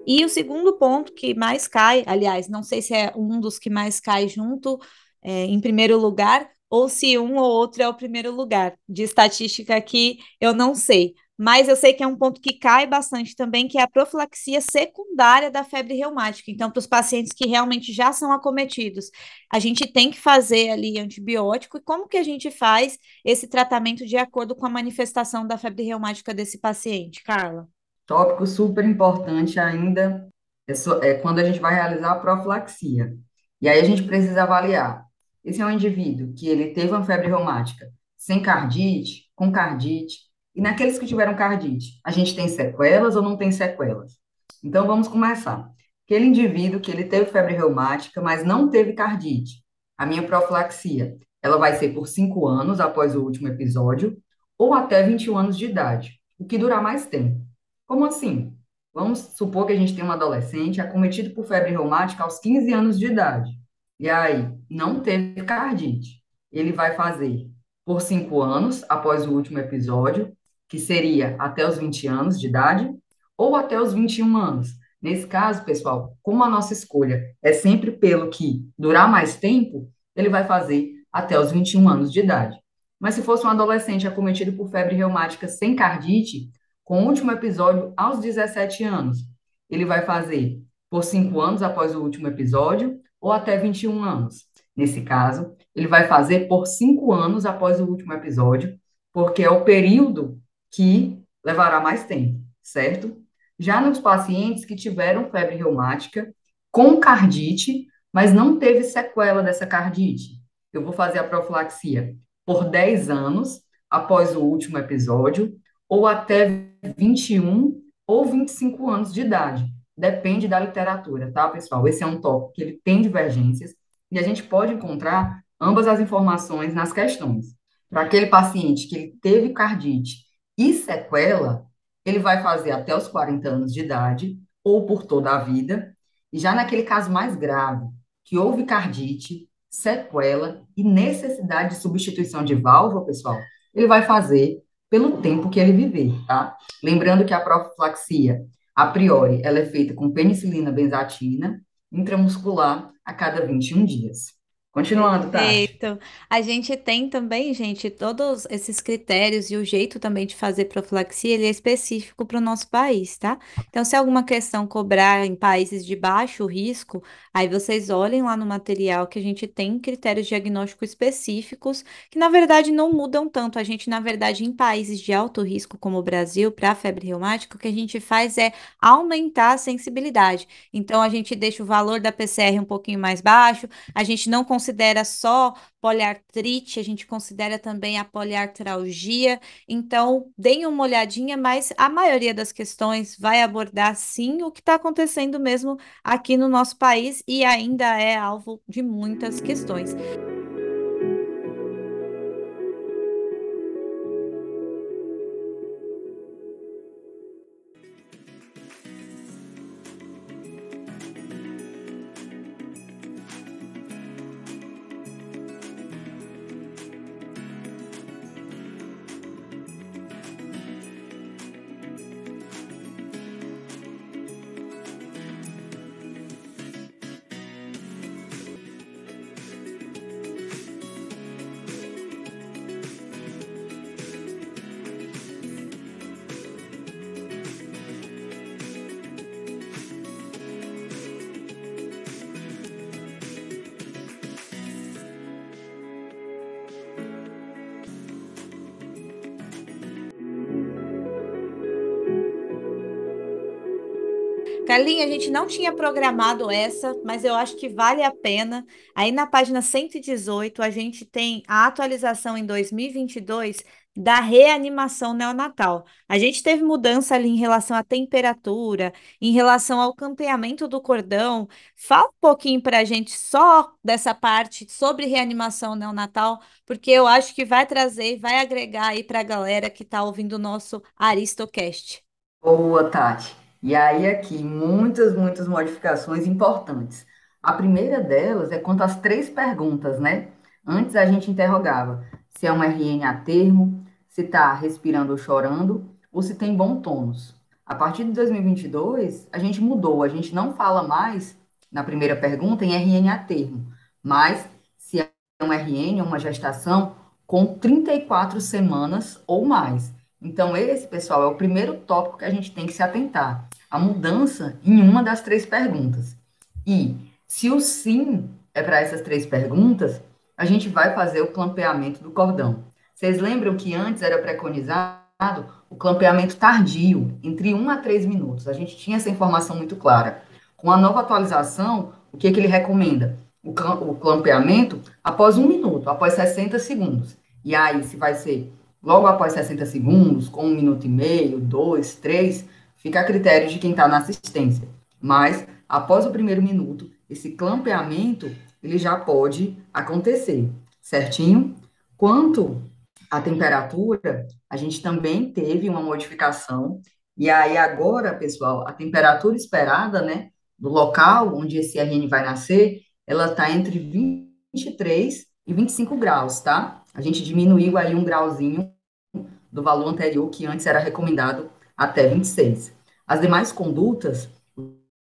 E o segundo ponto que mais cai, aliás, não sei se é um dos que mais cai junto é, em primeiro lugar, ou se um ou outro é o primeiro lugar. De estatística aqui, eu não sei. Mas eu sei que é um ponto que cai bastante também, que é a profilaxia secundária da febre reumática. Então, para os pacientes que realmente já são acometidos, a gente tem que fazer ali antibiótico. E como que a gente faz esse tratamento de acordo com a manifestação da febre reumática desse paciente, Carla? Tópico super importante ainda é, é quando a gente vai realizar a profilaxia. E aí a gente precisa avaliar. Esse é um indivíduo que ele teve uma febre reumática sem cardite, com cardite, e naqueles que tiveram cardite, a gente tem sequelas ou não tem sequelas? Então vamos começar. Aquele indivíduo que ele teve febre reumática, mas não teve cardite. A minha profilaxia, ela vai ser por 5 anos após o último episódio, ou até 21 anos de idade, o que durar mais tempo. Como assim? Vamos supor que a gente tem um adolescente acometido por febre reumática aos 15 anos de idade. E aí, não teve cardite. Ele vai fazer por 5 anos, após o último episódio, que seria até os 20 anos de idade, ou até os 21 anos. Nesse caso, pessoal, como a nossa escolha é sempre pelo que durar mais tempo, ele vai fazer até os 21 anos de idade. Mas se fosse um adolescente acometido por febre reumática sem cardite, com o último episódio aos 17 anos. Ele vai fazer por 5 anos após o último episódio ou até 21 anos. Nesse caso, ele vai fazer por 5 anos após o último episódio, porque é o período que levará mais tempo, certo? Já nos pacientes que tiveram febre reumática com cardite, mas não teve sequela dessa cardite, eu vou fazer a profilaxia por 10 anos após o último episódio ou até 21 ou 25 anos de idade. Depende da literatura, tá, pessoal? Esse é um tópico que ele tem divergências e a gente pode encontrar ambas as informações nas questões. Para aquele paciente que ele teve cardite e sequela, ele vai fazer até os 40 anos de idade ou por toda a vida. E já naquele caso mais grave, que houve cardite, sequela e necessidade de substituição de válvula, pessoal, ele vai fazer pelo tempo que ele viver, tá? Lembrando que a profilaxia, a priori, ela é feita com penicilina benzatina intramuscular a cada 21 dias. Continuando, tá? Perfeito. A gente tem também, gente, todos esses critérios e o jeito também de fazer profilaxia, ele é específico para o nosso país, tá? Então, se alguma questão cobrar em países de baixo risco, aí vocês olhem lá no material que a gente tem critérios diagnósticos específicos, que na verdade não mudam tanto. A gente, na verdade, em países de alto risco, como o Brasil, para a febre reumática, o que a gente faz é aumentar a sensibilidade. Então, a gente deixa o valor da PCR um pouquinho mais baixo, a gente não considera só poliartrite, a gente considera também a poliartralgia. Então, deem uma olhadinha, mas a maioria das questões vai abordar sim o que está acontecendo mesmo aqui no nosso país e ainda é alvo de muitas questões. Carlinha, a gente não tinha programado essa, mas eu acho que vale a pena. Aí na página 118, a gente tem a atualização em 2022 da reanimação neonatal. A gente teve mudança ali em relação à temperatura, em relação ao campeamento do cordão. Fala um pouquinho para a gente só dessa parte sobre reanimação neonatal, porque eu acho que vai trazer e vai agregar aí para a galera que está ouvindo o nosso Aristocast. Boa, Tati. E aí, aqui, muitas, muitas modificações importantes. A primeira delas é quanto às três perguntas, né? Antes a gente interrogava se é um RN a termo, se está respirando ou chorando, ou se tem bom tônus. A partir de 2022, a gente mudou, a gente não fala mais, na primeira pergunta, em RN a termo, mas se é um RN, uma gestação, com 34 semanas ou mais. Então, esse, pessoal, é o primeiro tópico que a gente tem que se atentar. A mudança em uma das três perguntas. E se o sim é para essas três perguntas, a gente vai fazer o clampeamento do cordão. Vocês lembram que antes era preconizado o clampeamento tardio, entre 1 a 3 minutos. A gente tinha essa informação muito clara. Com a nova atualização, o que, é que ele recomenda? O, o clampeamento após um minuto, após 60 segundos. E aí, se vai ser Logo após 60 segundos, com um minuto e meio, dois, três, fica a critério de quem está na assistência. Mas, após o primeiro minuto, esse clampeamento, ele já pode acontecer, certinho? Quanto à temperatura, a gente também teve uma modificação. E aí, agora, pessoal, a temperatura esperada, né, do local onde esse RN vai nascer, ela está entre 23 e 25 graus, tá? A gente diminuiu aí um grauzinho do valor anterior, que antes era recomendado até 26. As demais condutas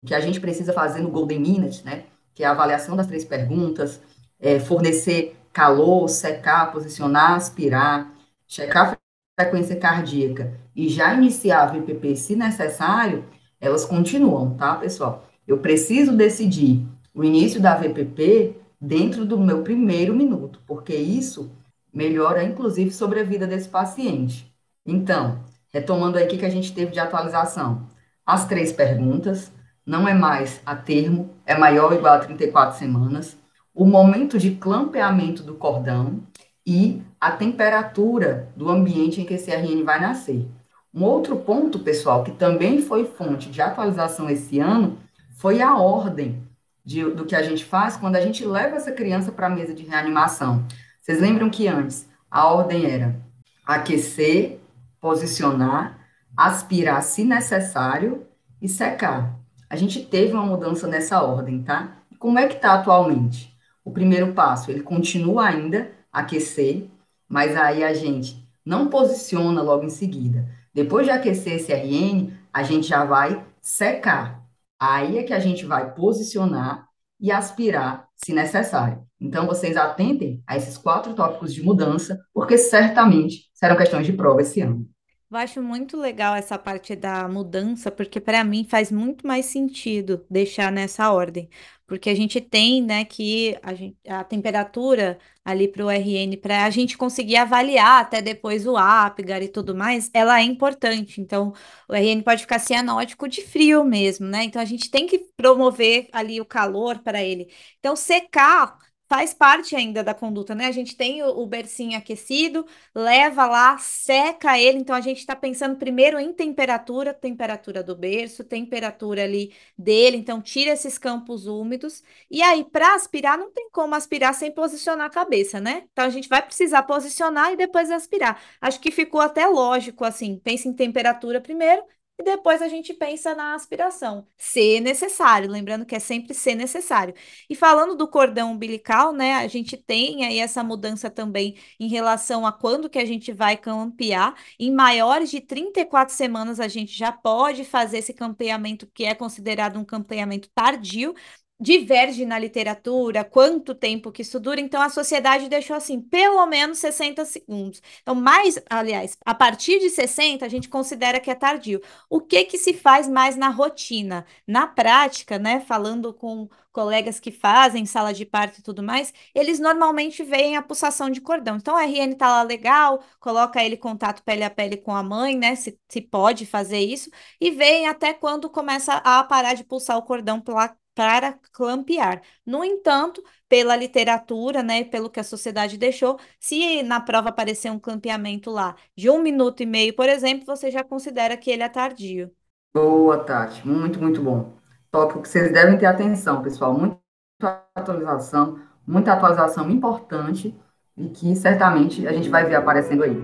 que a gente precisa fazer no Golden Minute, né, que é a avaliação das três perguntas, é, fornecer calor, secar, posicionar, aspirar, checar a frequência cardíaca e já iniciar a VPP se necessário, elas continuam, tá, pessoal? Eu preciso decidir o início da VPP dentro do meu primeiro minuto, porque isso melhora, inclusive, sobre a vida desse paciente. Então, retomando o que a gente teve de atualização. As três perguntas, não é mais a termo, é maior ou igual a 34 semanas, o momento de clampeamento do cordão e a temperatura do ambiente em que esse RN vai nascer. Um outro ponto, pessoal, que também foi fonte de atualização esse ano, foi a ordem de, do que a gente faz quando a gente leva essa criança para a mesa de reanimação. Vocês lembram que antes a ordem era aquecer, posicionar, aspirar se necessário e secar. A gente teve uma mudança nessa ordem, tá? Como é que está atualmente? O primeiro passo, ele continua ainda aquecer, mas aí a gente não posiciona logo em seguida. Depois de aquecer esse RN, a gente já vai secar. Aí é que a gente vai posicionar e aspirar se necessário. Então, vocês atentem a esses quatro tópicos de mudança, porque certamente serão questões de prova esse ano. Eu acho muito legal essa parte da mudança, porque para mim faz muito mais sentido deixar nessa ordem. Porque a gente tem, né, que a, gente, a temperatura ali para o RN, para a gente conseguir avaliar até depois o Apgar e tudo mais, ela é importante. Então, o RN pode ficar cianótico de frio mesmo, né? Então, a gente tem que promover ali o calor para ele. Então, secar faz parte ainda da conduta, né? A gente tem o, o bercinho aquecido, leva lá, seca ele. Então a gente está pensando primeiro em temperatura, temperatura do berço, temperatura ali dele. Então tira esses campos úmidos. E aí, para aspirar, não tem como aspirar sem posicionar a cabeça, né? Então a gente vai precisar posicionar e depois aspirar. Acho que ficou até lógico assim. Pensa em temperatura primeiro e depois a gente pensa na aspiração, se necessário, lembrando que é sempre ser necessário. E falando do cordão umbilical, né, a gente tem aí essa mudança também em relação a quando que a gente vai campear. Em maiores de 34 semanas a gente já pode fazer esse campeamento que é considerado um campeamento tardio, diverge na literatura, quanto tempo que isso dura, então a sociedade deixou assim, pelo menos 60 segundos. Então, mais, aliás, a partir de 60 a gente considera que é tardio. O que que se faz mais na rotina? Na prática, né, falando com colegas que fazem sala de parto e tudo mais, eles normalmente veem a pulsação de cordão. Então, o RN tá lá legal, coloca ele contato pele a pele com a mãe, né, se, se pode fazer isso, e veem até quando começa a parar de pulsar o cordão pela para clampear. No entanto, pela literatura, né, pelo que a sociedade deixou, se na prova aparecer um clampeamento lá de um minuto e meio, por exemplo, você já considera que ele é tardio. Boa, Tati. Muito, muito bom. Tópico que vocês devem ter atenção, pessoal. Muita atualização, muita atualização importante e que certamente a gente vai ver aparecendo aí.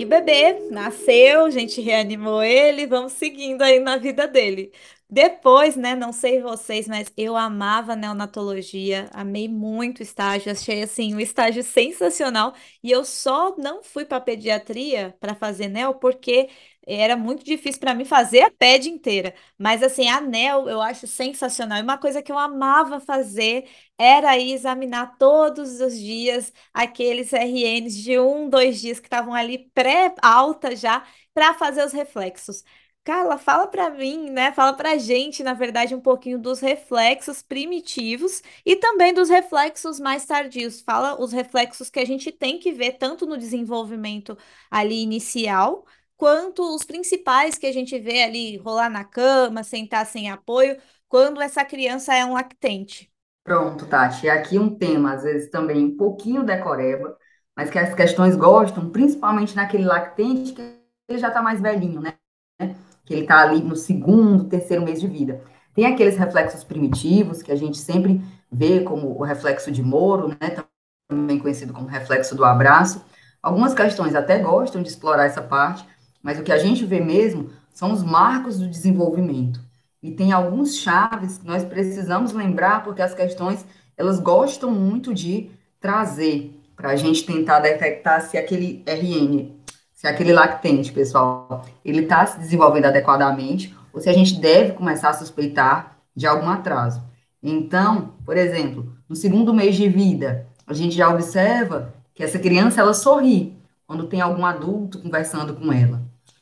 E bebê nasceu, a gente reanimou ele, vamos seguindo aí na vida dele. Depois, né, não sei vocês, mas eu amava neonatologia, amei muito o estágio, achei assim um estágio sensacional. E eu só não fui para pediatria para fazer neo porque era muito difícil para mim fazer a PED inteira. Mas assim, a neo eu acho sensacional. E uma coisa que eu amava fazer era ir examinar todos os dias aqueles RNs de um, dois dias que estavam ali pré-alta já para fazer os reflexos. Carla, fala para mim, né? Fala pra gente, na verdade, um pouquinho dos reflexos primitivos e também dos reflexos mais tardios. Fala os reflexos que a gente tem que ver tanto no desenvolvimento ali inicial, quanto os principais que a gente vê ali rolar na cama, sentar sem apoio, quando essa criança é um lactente. Pronto, Tati. Aqui um tema, às vezes também um pouquinho decoreba, mas que as questões gostam, principalmente naquele lactente que ele já está mais velhinho, né? que ele está ali no segundo, terceiro mês de vida. Tem aqueles reflexos primitivos que a gente sempre vê como o reflexo de Moro, né, também conhecido como reflexo do abraço. Algumas questões até gostam de explorar essa parte, mas o que a gente vê mesmo são os marcos do desenvolvimento. E tem alguns chaves que nós precisamos lembrar, porque as questões elas gostam muito de trazer para a gente tentar detectar se aquele RN se aquele lactente, pessoal, ele está se desenvolvendo adequadamente ou se a gente deve começar a suspeitar de algum atraso. Então, por exemplo, no segundo mês de vida, a gente já observa que essa criança ela sorri quando tem algum adulto conversando com ela.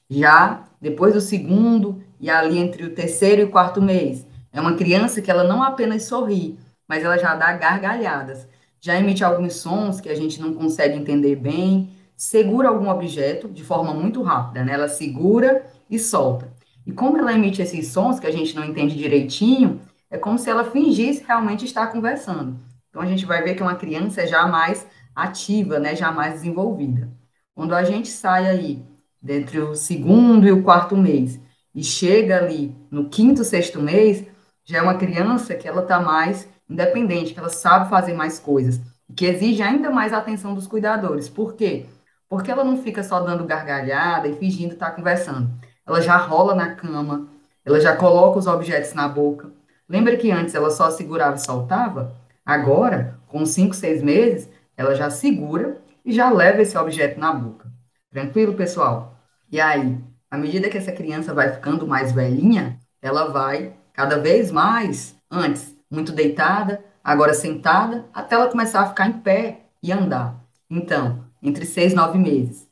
Já depois do segundo e ali entre o terceiro e o quarto mês, é uma criança que ela não apenas sorri, mas ela já dá gargalhadas, já emite alguns sons que a gente não consegue entender bem, segura algum objeto de forma muito rápida, né? Ela segura e solta. E como ela emite esses sons que a gente não entende direitinho, é como se ela fingisse realmente estar conversando. Então a gente vai ver que uma criança é já mais ativa, né? Já mais desenvolvida. Quando a gente sai aí entre o segundo e o quarto mês e chega ali no quinto, sexto mês, já é uma criança que ela está mais independente, que ela sabe fazer mais coisas, que exige ainda mais atenção dos cuidadores. Por quê? Porque ela não fica só dando gargalhada e fingindo estar conversando. Ela já rola na cama, ela já coloca os objetos na boca. Lembra que antes ela só segurava e soltava? Agora, com 5, 6 meses, ela já segura e já leva esse objeto na boca. Tranquilo, pessoal? E aí, à medida que essa criança vai ficando mais velhinha, ela vai cada vez mais, antes muito deitada, agora sentada, até ela começar a ficar em pé e andar. Então, entre seis e nove meses.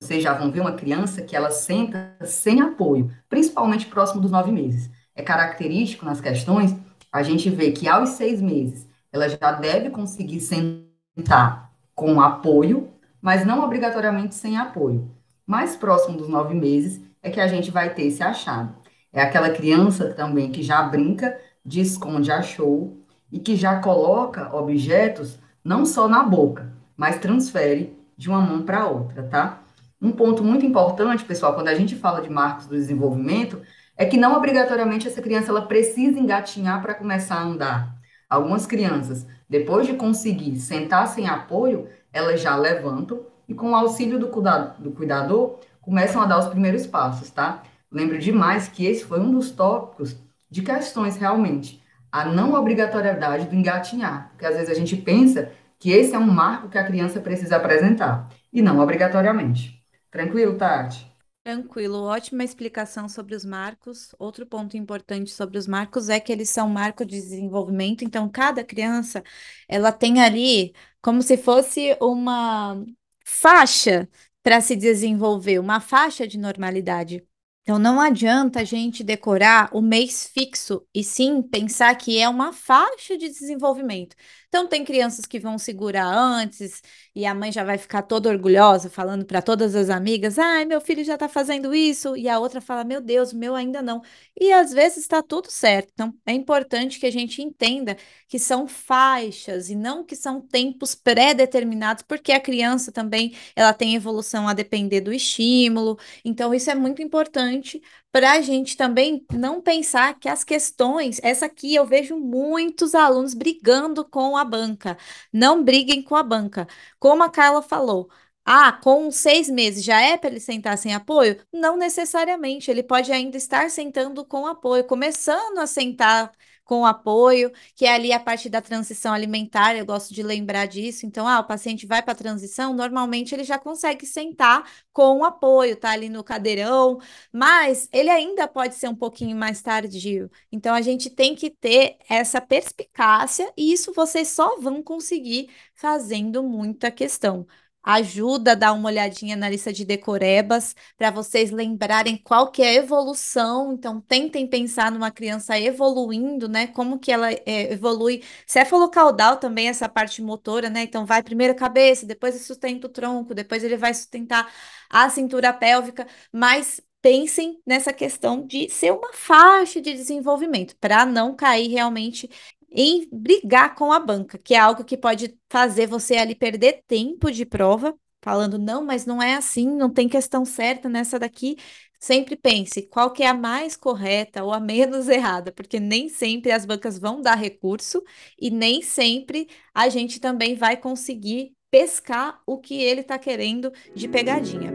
Vocês já vão ver uma criança que ela senta sem apoio, principalmente próximo dos nove meses. É característico nas questões a gente vê que aos seis meses ela já deve conseguir sentar com apoio, mas não obrigatoriamente sem apoio. Mais próximo dos nove meses é que a gente vai ter esse achado. É aquela criança também que já brinca de esconde achou e que já coloca objetos não só na boca, mas transfere de uma mão para outra, tá? Um ponto muito importante, pessoal, quando a gente fala de marcos do desenvolvimento, é que não obrigatoriamente essa criança ela precisa engatinhar para começar a andar. Algumas crianças, depois de conseguir sentar sem apoio, elas já levantam e com o auxílio do, cuidado, do cuidador, começam a dar os primeiros passos, tá? Lembro demais que esse foi um dos tópicos de questões realmente, a não obrigatoriedade do engatinhar, porque às vezes a gente pensa que esse é um marco que a criança precisa apresentar, e não obrigatoriamente. Tranquilo, Tati? Tranquilo, ótima explicação sobre os marcos. Outro ponto importante sobre os marcos é que eles são marco de desenvolvimento, então cada criança, ela tem ali como se fosse uma faixa para se desenvolver, uma faixa de normalidade. Então, não adianta a gente decorar o mês fixo e sim pensar que é uma faixa de desenvolvimento. Então, tem crianças que vão segurar antes e a mãe já vai ficar toda orgulhosa, falando para todas as amigas: ai, meu filho já está fazendo isso. E a outra fala: meu Deus, meu ainda não. E às vezes está tudo certo. Então, é importante que a gente entenda que são faixas e não que são tempos pré-determinados, porque a criança também ela tem evolução a depender do estímulo. Então, isso é muito importante para a gente também não pensar que as questões, essa aqui eu vejo muitos alunos brigando com a banca. Não briguem com a banca. Como a Carla falou, ah, com seis meses já é para ele sentar sem apoio? Não necessariamente. Ele pode ainda estar sentando com apoio, começando a sentar com apoio, que é ali a parte da transição alimentar, eu gosto de lembrar disso. Então, ah, o paciente vai para a transição, normalmente ele já consegue sentar com apoio, tá ali no cadeirão, mas ele ainda pode ser um pouquinho mais tardio. Então, a gente tem que ter essa perspicácia e isso vocês só vão conseguir fazendo muita questão ajuda a dar uma olhadinha na lista de decorebas para vocês lembrarem qual que é a evolução. Então, tentem pensar numa criança evoluindo, né? Como que ela é, evolui. Cefalocaudal também, essa parte motora, né? Então, vai primeiro a cabeça, depois sustenta o tronco, depois ele vai sustentar a cintura pélvica, mas pensem nessa questão de ser uma faixa de desenvolvimento, para não cair realmente em brigar com a banca, que é algo que pode fazer você ali perder tempo de prova, falando, não, mas não é assim, não tem questão certa nessa daqui. Sempre pense qual que é a mais correta ou a menos errada, porque nem sempre as bancas vão dar recurso e nem sempre a gente também vai conseguir pescar o que ele está querendo de pegadinha.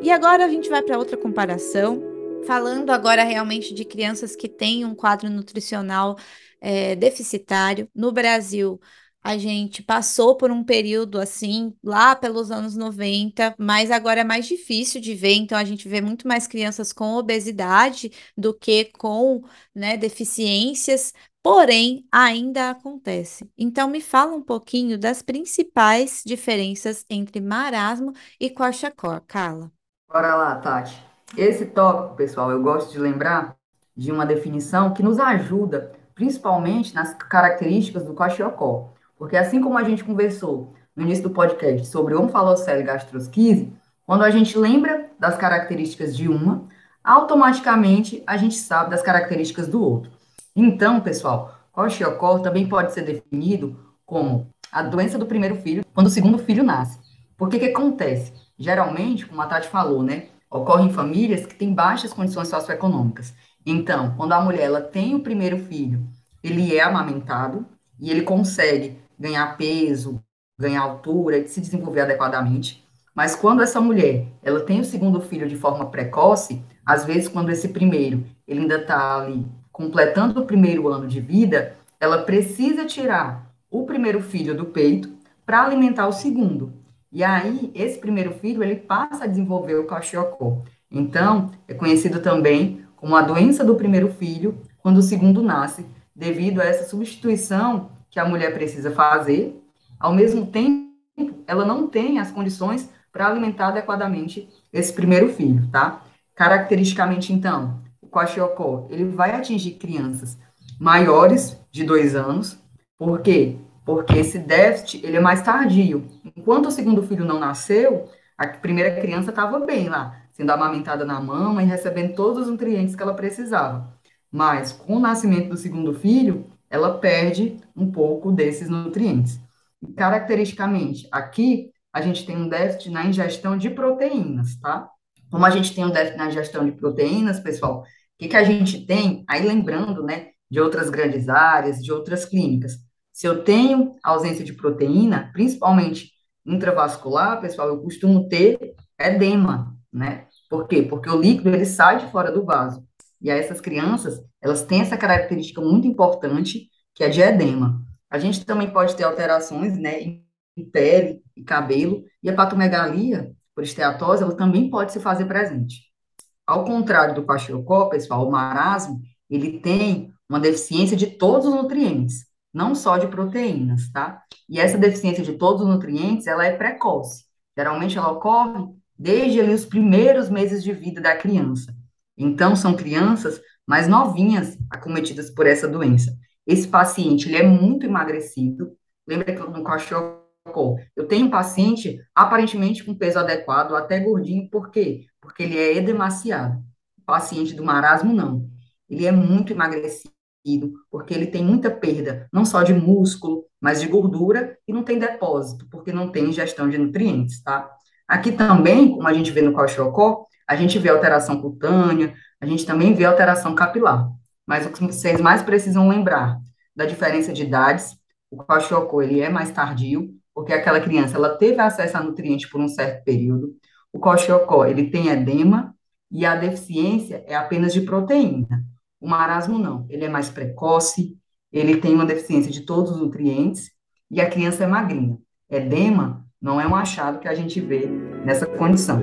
E agora a gente vai para outra comparação Falando agora realmente de crianças que têm um quadro nutricional é, deficitário, no Brasil, a gente passou por um período assim, lá pelos anos 90, mas agora é mais difícil de ver, então a gente vê muito mais crianças com obesidade do que com né, deficiências, porém ainda acontece. Então me fala um pouquinho das principais diferenças entre marasmo e kwashiorkor, Carla. Bora lá, Tati. Esse tópico, pessoal, eu gosto de lembrar de uma definição que nos ajuda, principalmente nas características do kwashiorkor. Porque assim como a gente conversou no início do podcast sobre onfalocele e gastrosquise, quando a gente lembra das características de uma, automaticamente a gente sabe das características do outro. Então, pessoal, kwashiorkor também pode ser definido como a doença do primeiro filho quando o segundo filho nasce. Por que que acontece? Geralmente, como a Tati falou, né? Ocorre em famílias que têm baixas condições socioeconômicas. Então, quando a mulher ela tem o primeiro filho, ele é amamentado e ele consegue ganhar peso, ganhar altura e se desenvolver adequadamente. Mas quando essa mulher ela tem o segundo filho de forma precoce, às vezes quando esse primeiro ele ainda está ali completando o primeiro ano de vida, ela precisa tirar o primeiro filho do peito para alimentar o segundo. E aí, esse primeiro filho, ele passa a desenvolver o kwashiorkor. Então, é conhecido também como a doença do primeiro filho, quando o segundo nasce, devido a essa substituição que a mulher precisa fazer. Ao mesmo tempo, ela não tem as condições para alimentar adequadamente esse primeiro filho, tá? Caracteristicamente, então, o kwashiorkor, ele vai atingir crianças maiores de dois anos, porque porque esse déficit ele é mais tardio. Enquanto o segundo filho não nasceu, A primeira criança estava bem lá, sendo amamentada na mama e recebendo todos os nutrientes que ela precisava. Mas com o nascimento do segundo filho, ela perde um pouco desses nutrientes. E, caracteristicamente, aqui a gente tem um déficit na ingestão de proteínas, tá? Como a gente tem um déficit na ingestão de proteínas, pessoal, o que, que a gente tem? Aí lembrando, né, de outras grandes áreas, de outras clínicas. Se eu tenho ausência de proteína, principalmente intravascular, pessoal, eu costumo ter edema, né? Por quê? Porque o líquido ele sai de fora do vaso. E aí essas crianças, elas têm essa característica muito importante, que é de edema. A gente também pode ter alterações, né, em pele e cabelo, e a patomegalia por esteatose, ela também pode se fazer presente. Ao contrário do kwashiorkor, pessoal, o marasmo, ele tem uma deficiência de todos os nutrientes, não só de proteínas, tá? E essa deficiência de todos os nutrientes, ela é precoce. Geralmente ela ocorre desde ali os primeiros meses de vida da criança. Então, são crianças mais novinhas acometidas por essa doença. Esse paciente, ele é muito emagrecido. Lembra que no cachorro eu tenho um paciente aparentemente com peso adequado, até gordinho, por quê? Porque ele é edemaciado. O paciente do marasmo, não. Ele é muito emagrecido, porque ele tem muita perda, não só de músculo, mas de gordura, e não tem depósito, porque não tem ingestão de nutrientes, tá? Aqui também, como a gente vê no Kwashiorkor, a gente vê alteração cutânea, a gente também vê alteração capilar. Mas o que vocês mais precisam lembrar da diferença de idades, o Kwashiorkor, ele é mais tardio, porque aquela criança, ela teve acesso a nutrientes por um certo período. O Kwashiorkor, ele tem edema e a deficiência é apenas de proteína. O marasmo não, ele é mais precoce, ele tem uma deficiência de todos os nutrientes e a criança é magrinha. Edema não é um achado que a gente vê nessa condição.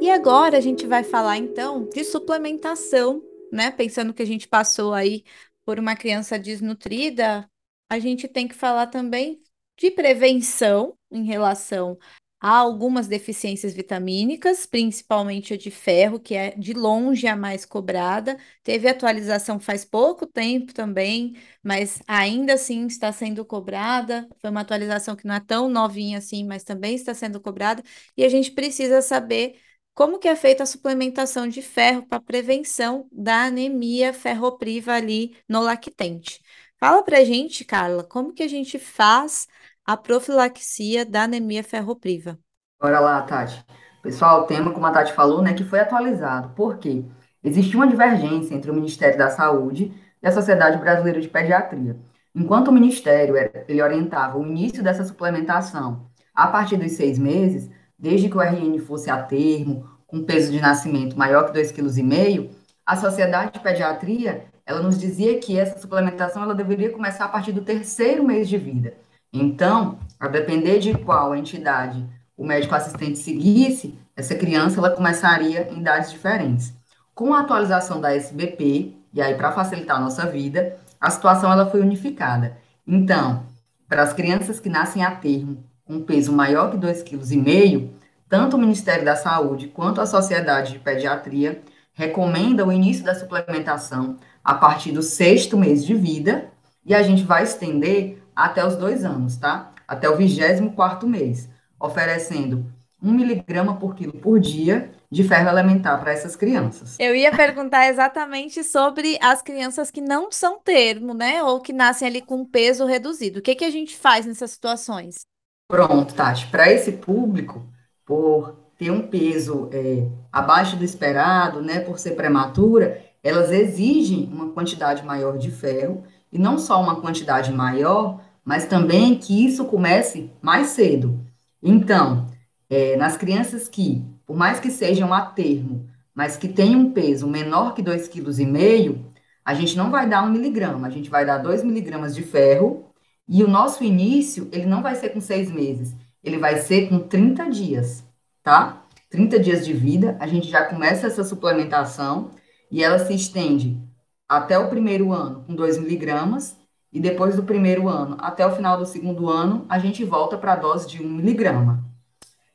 E agora a gente vai falar então de suplementação, né? Pensando que a gente passou aí por uma criança desnutrida, a gente tem que falar também de prevenção em relação a algumas deficiências vitamínicas, principalmente a de ferro, que é de longe a mais cobrada. Teve atualização faz pouco tempo também, mas ainda assim está sendo cobrada. Foi uma atualização que não é tão novinha assim, mas também está sendo cobrada. E a gente precisa saber como que é feita a suplementação de ferro para prevenção da anemia ferropriva ali no lactente? Fala para gente, Carla, como que a gente faz a profilaxia da anemia ferropriva? Bora lá, Tati. Pessoal, o tema, como a Tati falou, né, que foi atualizado. Por quê? Existe uma divergência entre o Ministério da Saúde e a Sociedade Brasileira de Pediatria. Enquanto o Ministério ele orientava o início dessa suplementação a partir dos seis meses, desde que o RN fosse a termo, com peso de nascimento maior que 2,5 kg, a Sociedade de Pediatria, ela nos dizia que essa suplementação ela deveria começar a partir do terceiro mês de vida. Então, a depender de qual entidade o médico assistente seguisse, essa criança ela começaria em idades diferentes. Com a atualização da SBP, e aí para facilitar a nossa vida, a situação ela foi unificada. Então, para as crianças que nascem a termo com peso maior que 2,5 kg, tanto o Ministério da Saúde quanto a Sociedade de Pediatria recomendam o início da suplementação a partir do sexto mês de vida e a gente vai estender até os dois anos, tá? Até o 24 mês, oferecendo 1 miligrama por quilo por dia de ferro elementar para essas crianças. Eu ia perguntar exatamente sobre as crianças que não são termo, né? Ou que nascem ali com peso reduzido. O que, que a gente faz nessas situações? Pronto, Tati. Para esse público, por ter um peso é, abaixo do esperado, né, por ser prematura, elas exigem uma quantidade maior de ferro, e não só uma quantidade maior, mas também que isso comece mais cedo. Então, é, nas crianças que, por mais que sejam a termo, mas que tenham um peso menor que 2,5 kg, a gente não vai dar um miligrama, a gente vai dar 2 miligramas de ferro, e o nosso início, ele não vai ser com seis meses, ele vai ser com 30 dias, tá? 30 dias de vida, a gente já começa essa suplementação e ela se estende até o primeiro ano com 2 miligramas e depois do primeiro ano até o final do segundo ano, a gente volta para a dose de 1 miligrama.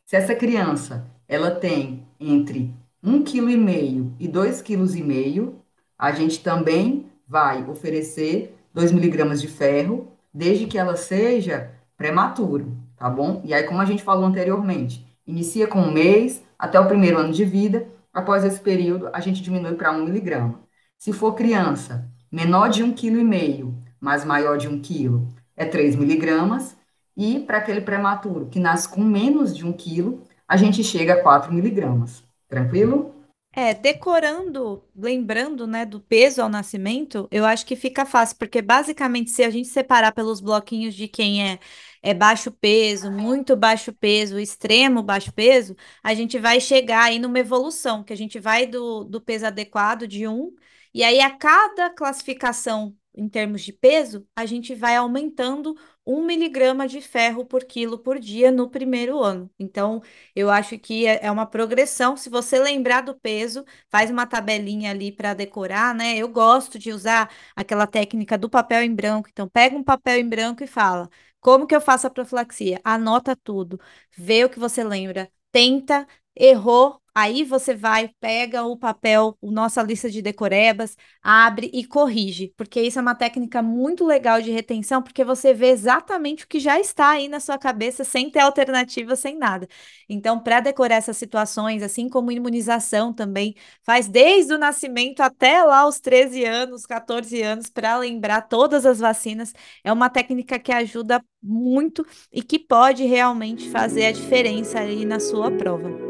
Se essa criança ela tem entre 1,5 kg e 2,5 kg, a gente também vai oferecer 2 miligramas de ferro, desde que ela seja prematuro tá bom? E aí, como a gente falou anteriormente, inicia com um mês até o primeiro ano de vida, após esse período, a gente diminui para um miligrama. Se for criança, menor de um quilo e meio, mas maior de um quilo, é 3 miligramas, e para aquele prematuro que nasce com menos de um quilo, a gente chega a 4 miligramas. Tranquilo? É, decorando, lembrando, né, do peso ao nascimento, eu acho que fica fácil, porque basicamente, se a gente separar pelos bloquinhos de quem é, é baixo peso, muito baixo peso, extremo baixo peso, a gente vai chegar aí numa evolução, que a gente vai do, do peso adequado de 1, e aí a cada classificação em termos de peso, a gente vai aumentando um miligrama de ferro por quilo por dia no primeiro ano. Então, eu acho que é, é uma progressão. Se você lembrar do peso, faz uma tabelinha ali para decorar, né? Eu gosto de usar aquela técnica do papel em branco. Então, pega um papel em branco e fala: como que eu faço a profilaxia? Anota tudo, vê o que você lembra, tenta, errou, Aí você vai, pega o papel, a nossa lista de decorebas, abre e corrige, porque isso é uma técnica muito legal de retenção, porque você vê exatamente o que já está aí na sua cabeça, sem ter alternativa, sem nada. Então, para decorar essas situações, assim como imunização também, faz desde o nascimento até lá os 13 anos, 14 anos, para lembrar todas as vacinas. É uma técnica que ajuda muito e que pode realmente fazer a diferença aí na sua prova.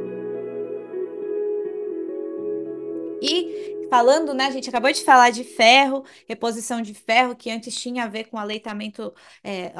E falando, né, a gente acabou de falar de ferro, reposição de ferro, que antes tinha a ver com aleitamento, é,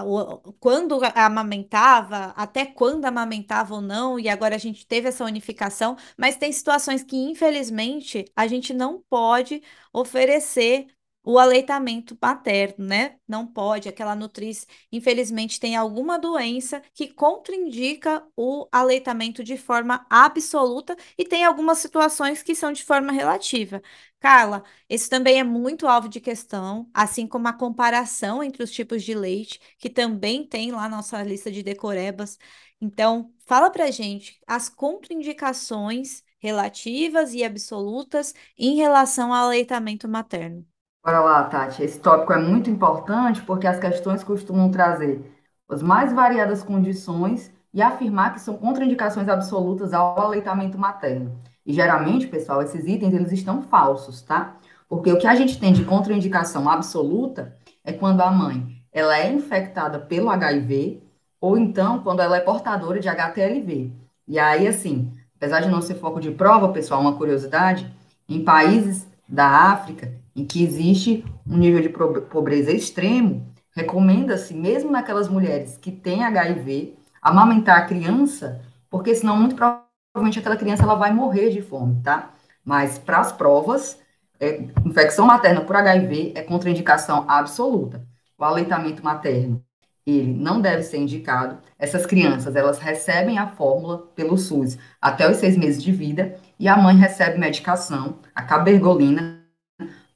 quando amamentava, até quando amamentava ou não, e agora a gente teve essa unificação, mas tem situações que, infelizmente, a gente não pode oferecer o aleitamento paterno, né? Não pode, aquela nutriz, infelizmente, tem alguma doença que contraindica o aleitamento de forma absoluta e tem algumas situações que são de forma relativa. Carla, esse também é muito alvo de questão, assim como a comparação entre os tipos de leite, que também tem lá nossa lista de decorebas. Então, fala pra gente as contraindicações relativas e absolutas em relação ao aleitamento materno. Bora lá, Tati. Esse tópico é muito importante porque as questões costumam trazer as mais variadas condições e afirmar que são contraindicações absolutas ao aleitamento materno. E geralmente, pessoal, esses itens eles estão falsos, tá? Porque o que a gente tem de contraindicação absoluta é quando a mãe ela é infectada pelo HIV ou então quando ela é portadora de HTLV. E aí, assim, apesar de não ser foco de prova, pessoal, uma curiosidade, em países da África, em que existe um nível de pobreza extremo, recomenda-se, mesmo naquelas mulheres que têm HIV, amamentar a criança, porque senão, muito provavelmente, aquela criança ela vai morrer de fome, tá? Mas, para as provas, é, infecção materna por HIV é contraindicação absoluta. O aleitamento materno, ele não deve ser indicado. Essas crianças, elas recebem a fórmula pelo SUS até os seis meses de vida e a mãe recebe medicação, a cabergolina,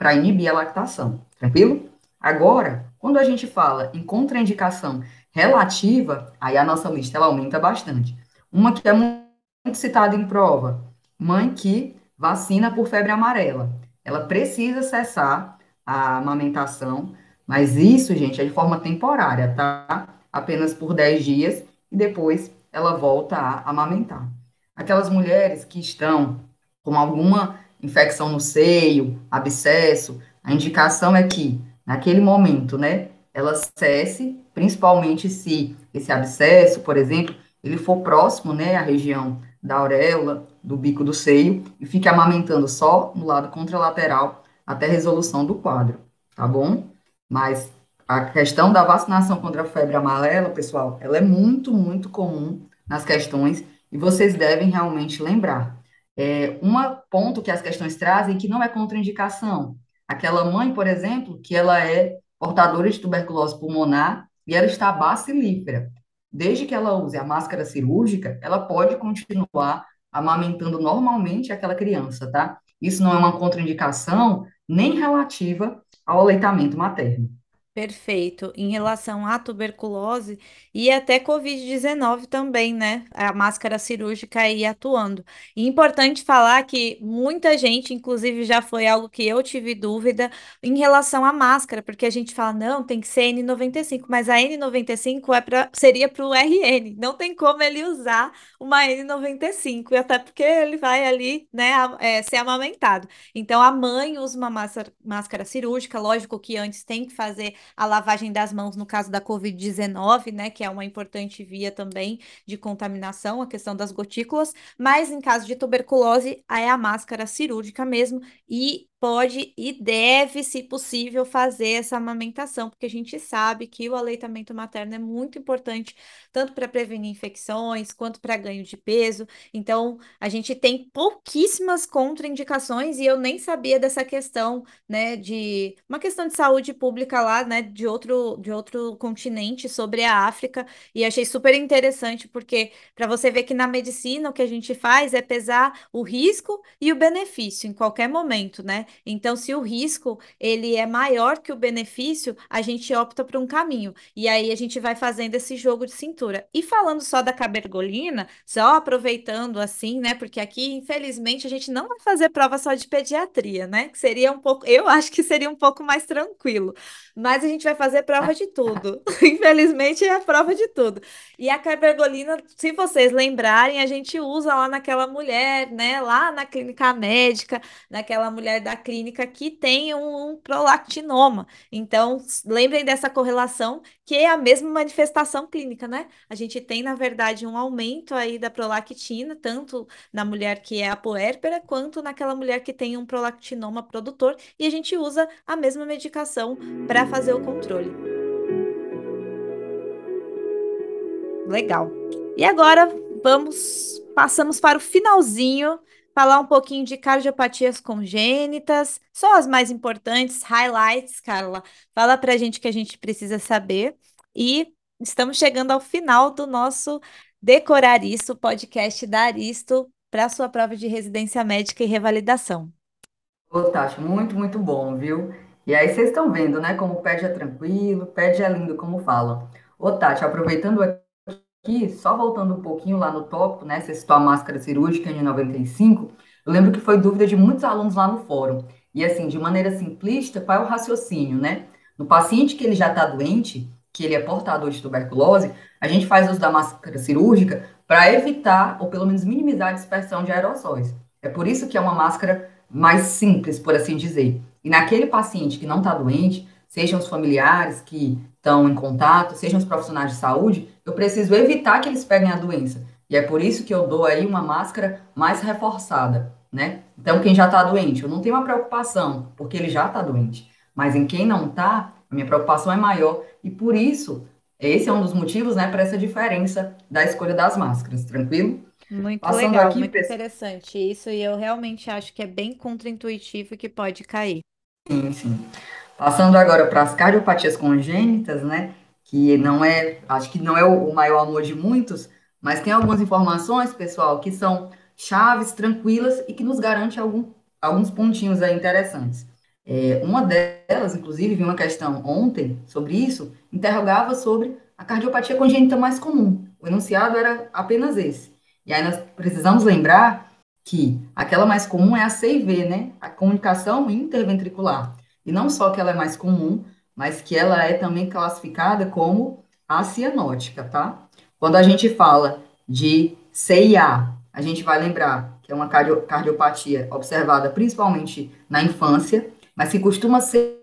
para inibir a lactação, tranquilo? Agora, quando a gente fala em contraindicação relativa, aí a nossa lista ela aumenta bastante. Uma que é muito citada em prova, mãe que vacina por febre amarela. Ela precisa cessar a amamentação, mas isso, gente, é de forma temporária, tá? Apenas por 10 dias e depois ela volta a amamentar. Aquelas mulheres que estão com alguma infecção no seio, abscesso, a indicação é que, naquele momento, né, ela cesse, principalmente se esse abscesso, por exemplo, ele for próximo, né, à região da auréola, do bico do seio, e fique amamentando só no lado contralateral até resolução do quadro, tá bom? Mas a questão da vacinação contra a febre amarela, pessoal, ela é muito, muito comum nas questões e vocês devem realmente lembrar. É, um ponto que as questões trazem que não é contraindicação. Aquela mãe, por exemplo, que ela é portadora de tuberculose pulmonar e ela está bacilífera. Desde que ela use a máscara cirúrgica, ela pode continuar amamentando normalmente aquela criança, tá? Isso não é uma contraindicação nem relativa ao aleitamento materno. Perfeito. Em relação à tuberculose e até Covid-19 também, né? A máscara cirúrgica aí atuando. Importante falar que muita gente, inclusive já foi algo que eu tive dúvida em relação à máscara, porque a gente fala, não, tem que ser N95, mas a N95 é pra, seria para o RN, não tem como ele usar uma N95, e até porque ele vai ali, né, é, ser amamentado. Então a mãe usa uma máscara, máscara cirúrgica, lógico que antes tem que fazer a lavagem das mãos no caso da Covid-19, né, que é uma importante via também de contaminação, a questão das gotículas, mas em caso de tuberculose, é a máscara cirúrgica mesmo, e pode e deve, se possível, fazer essa amamentação, porque a gente sabe que o aleitamento materno é muito importante, tanto para prevenir infecções, quanto para ganho de peso. Então, a gente tem pouquíssimas contraindicações e eu nem sabia dessa questão né, de uma questão de saúde pública lá, né, de outro, de outro continente sobre a África, e achei super interessante porque para você ver que na medicina o que a gente faz é pesar o risco e o benefício em qualquer momento, né? Então, se o risco ele é maior que o benefício, a gente opta por um caminho. E aí a gente vai fazendo esse jogo de cintura. E falando só da cabergolina, só aproveitando assim, né? Porque aqui, infelizmente, a gente não vai fazer prova só de pediatria, né? Que seria um pouco, eu acho que seria um pouco mais tranquilo. Mas a gente vai fazer prova de tudo. Infelizmente, é a prova de tudo. E a cabergolina, se vocês lembrarem, a gente usa lá naquela mulher, né? Lá na clínica médica, naquela mulher da clínica que tem um, um prolactinoma. Então, lembrem dessa correlação, que é a mesma manifestação clínica, né? A gente tem, na verdade, um aumento aí da prolactina, tanto na mulher que é apoérpera, quanto naquela mulher que tem um prolactinoma produtor, e a gente usa a mesma medicação para fazer o controle. Legal. E agora vamos, passamos para o finalzinho, falar um pouquinho de cardiopatias congênitas, só as mais importantes, highlights, Carla. Fala pra gente o que a gente precisa saber. E estamos chegando ao final do nosso Decorar Isso, podcast da Aristo, para a sua prova de residência médica e revalidação. Ô, Tati, muito, muito bom, viu? E aí vocês estão vendo, né? Como pede é tranquilo, pede é lindo, como falam. Ô, Tati, aproveitando aqui, só voltando um pouquinho lá no tópico, né? Você citou a máscara cirúrgica N95. Eu lembro que foi dúvida de muitos alunos lá no fórum. E assim, de maneira simplista, qual é o raciocínio, né? No paciente que ele já está doente, que ele é portador de tuberculose, a gente faz uso da máscara cirúrgica para evitar, ou pelo menos minimizar a dispersão de aerossóis. É por isso que é uma máscara mais simples, por assim dizer. E naquele paciente que não está doente, sejam os familiares que estão em contato, sejam os profissionais de saúde, eu preciso evitar que eles peguem a doença. E é por isso que eu dou aí uma máscara mais reforçada, né? Então, quem já está doente, eu não tenho uma preocupação, porque ele já está doente. Mas em quem não está, a minha preocupação é maior. E por isso, esse é um dos motivos, né, para essa diferença da escolha das máscaras, tranquilo? Muito Passando legal, aqui, muito interessante isso, e eu realmente acho que é bem contraintuitivo que pode cair. Sim, sim. Passando agora para as cardiopatias congênitas, né? Que não é, acho que não é o maior amor de muitos, mas tem algumas informações, pessoal, que são chaves, tranquilas e que nos garante algum, alguns pontinhos aí interessantes. É, uma delas, inclusive, vi uma questão ontem sobre isso, interrogava sobre a cardiopatia congênita mais comum. O enunciado era apenas esse. E aí nós precisamos lembrar que aquela mais comum é a CIV, né? A comunicação interventricular. E não só que ela é mais comum, mas que ela é também classificada como a cianótica, tá? Quando a gente fala de CIA, a gente vai lembrar que é uma cardio- cardiopatia observada principalmente na infância, mas que costuma ser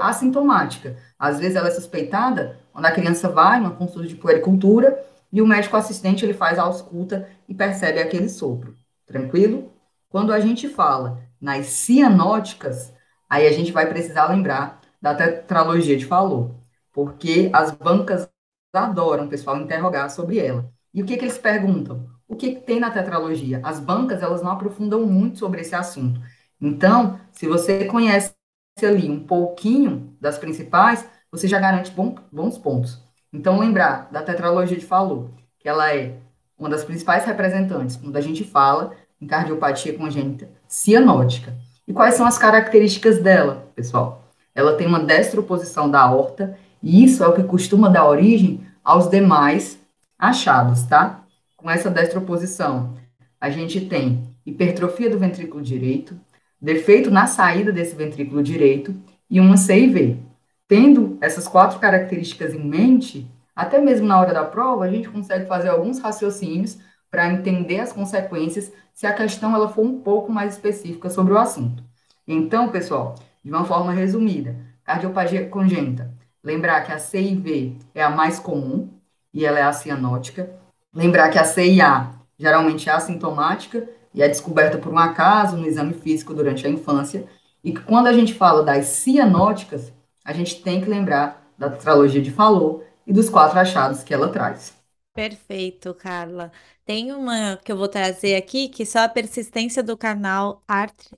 assintomática. Às vezes ela é suspeitada quando a criança vai numa consulta de puericultura e o médico assistente ele faz a ausculta e percebe aquele sopro. Tranquilo? Quando a gente fala nas cianóticas, aí a gente vai precisar lembrar da tetralogia de Fallot, porque as bancas adoram, pessoal, interrogar sobre ela. E o que que eles perguntam? O que que tem na tetralogia? As bancas, elas não aprofundam muito sobre esse assunto. Então, se você conhece ali um pouquinho das principais, você já garante bom- bons pontos. Então, lembrar da tetralogia de Fallot, que ela é uma das principais representantes quando a gente fala em cardiopatia congênita cianótica. E quais são as características dela, pessoal? ela tem uma destroposição da aorta, e isso é o que costuma dar origem aos demais achados, tá? Com essa destroposição, a gente tem hipertrofia do ventrículo direito, defeito na saída desse ventrículo direito e uma CIV. Tendo essas quatro características em mente, até mesmo na hora da prova, a gente consegue fazer alguns raciocínios para entender as consequências se a questão ela for um pouco mais específica sobre o assunto. Então, pessoal, de uma forma resumida, cardiopatia congênita, lembrar que a CIV é a mais comum e ela é a cianótica. Lembrar que a CIA geralmente é assintomática e é descoberta por um acaso no exame físico durante a infância, e que quando a gente fala das cianóticas, a gente tem que lembrar da tetralogia de Fallot e dos quatro achados que ela traz. Perfeito, Carla. Tem uma que eu vou trazer aqui, que só a persistência do canal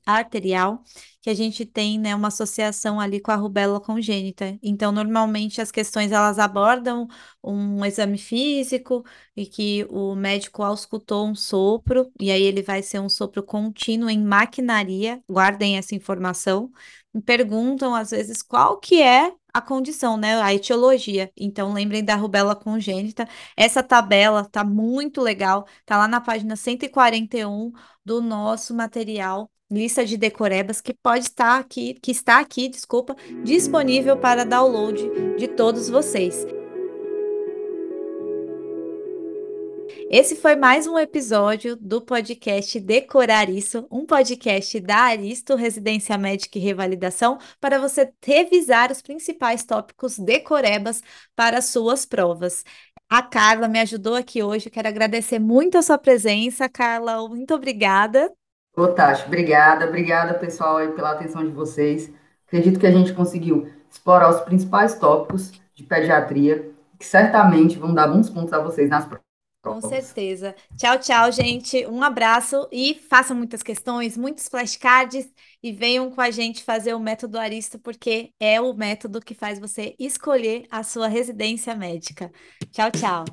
arterial, que a gente tem, né, uma associação ali com a rubéola congênita. Então, normalmente as questões elas abordam um exame físico e que o médico auscultou um sopro, e aí ele vai ser um sopro contínuo em maquinaria. Guardem essa informação. Me perguntam às vezes qual que é a condição, né? A etiologia. Então, lembrem da rubéola congênita. Essa tabela tá muito legal, tá lá na página 141 do nosso material, lista de decorebas, que pode estar aqui, que está aqui, desculpa, disponível para download de todos vocês. Esse foi mais um episódio do podcast Decorar Isso, um podcast da Aristo Residência Médica e Revalidação para você revisar os principais tópicos decorebas para suas provas. A Carla me ajudou aqui hoje, quero agradecer muito a sua presença, Carla, muito obrigada. Ô, Tati, obrigada, obrigada pessoal aí pela atenção de vocês. Acredito que a gente conseguiu explorar os principais tópicos de pediatria, que certamente vão dar bons pontos a vocês nas provas. Com certeza. Tchau, tchau, gente. Um abraço e façam muitas questões, muitos flashcards e venham com a gente fazer o método Aristo, porque é o método que faz você escolher a sua residência médica. Tchau, tchau.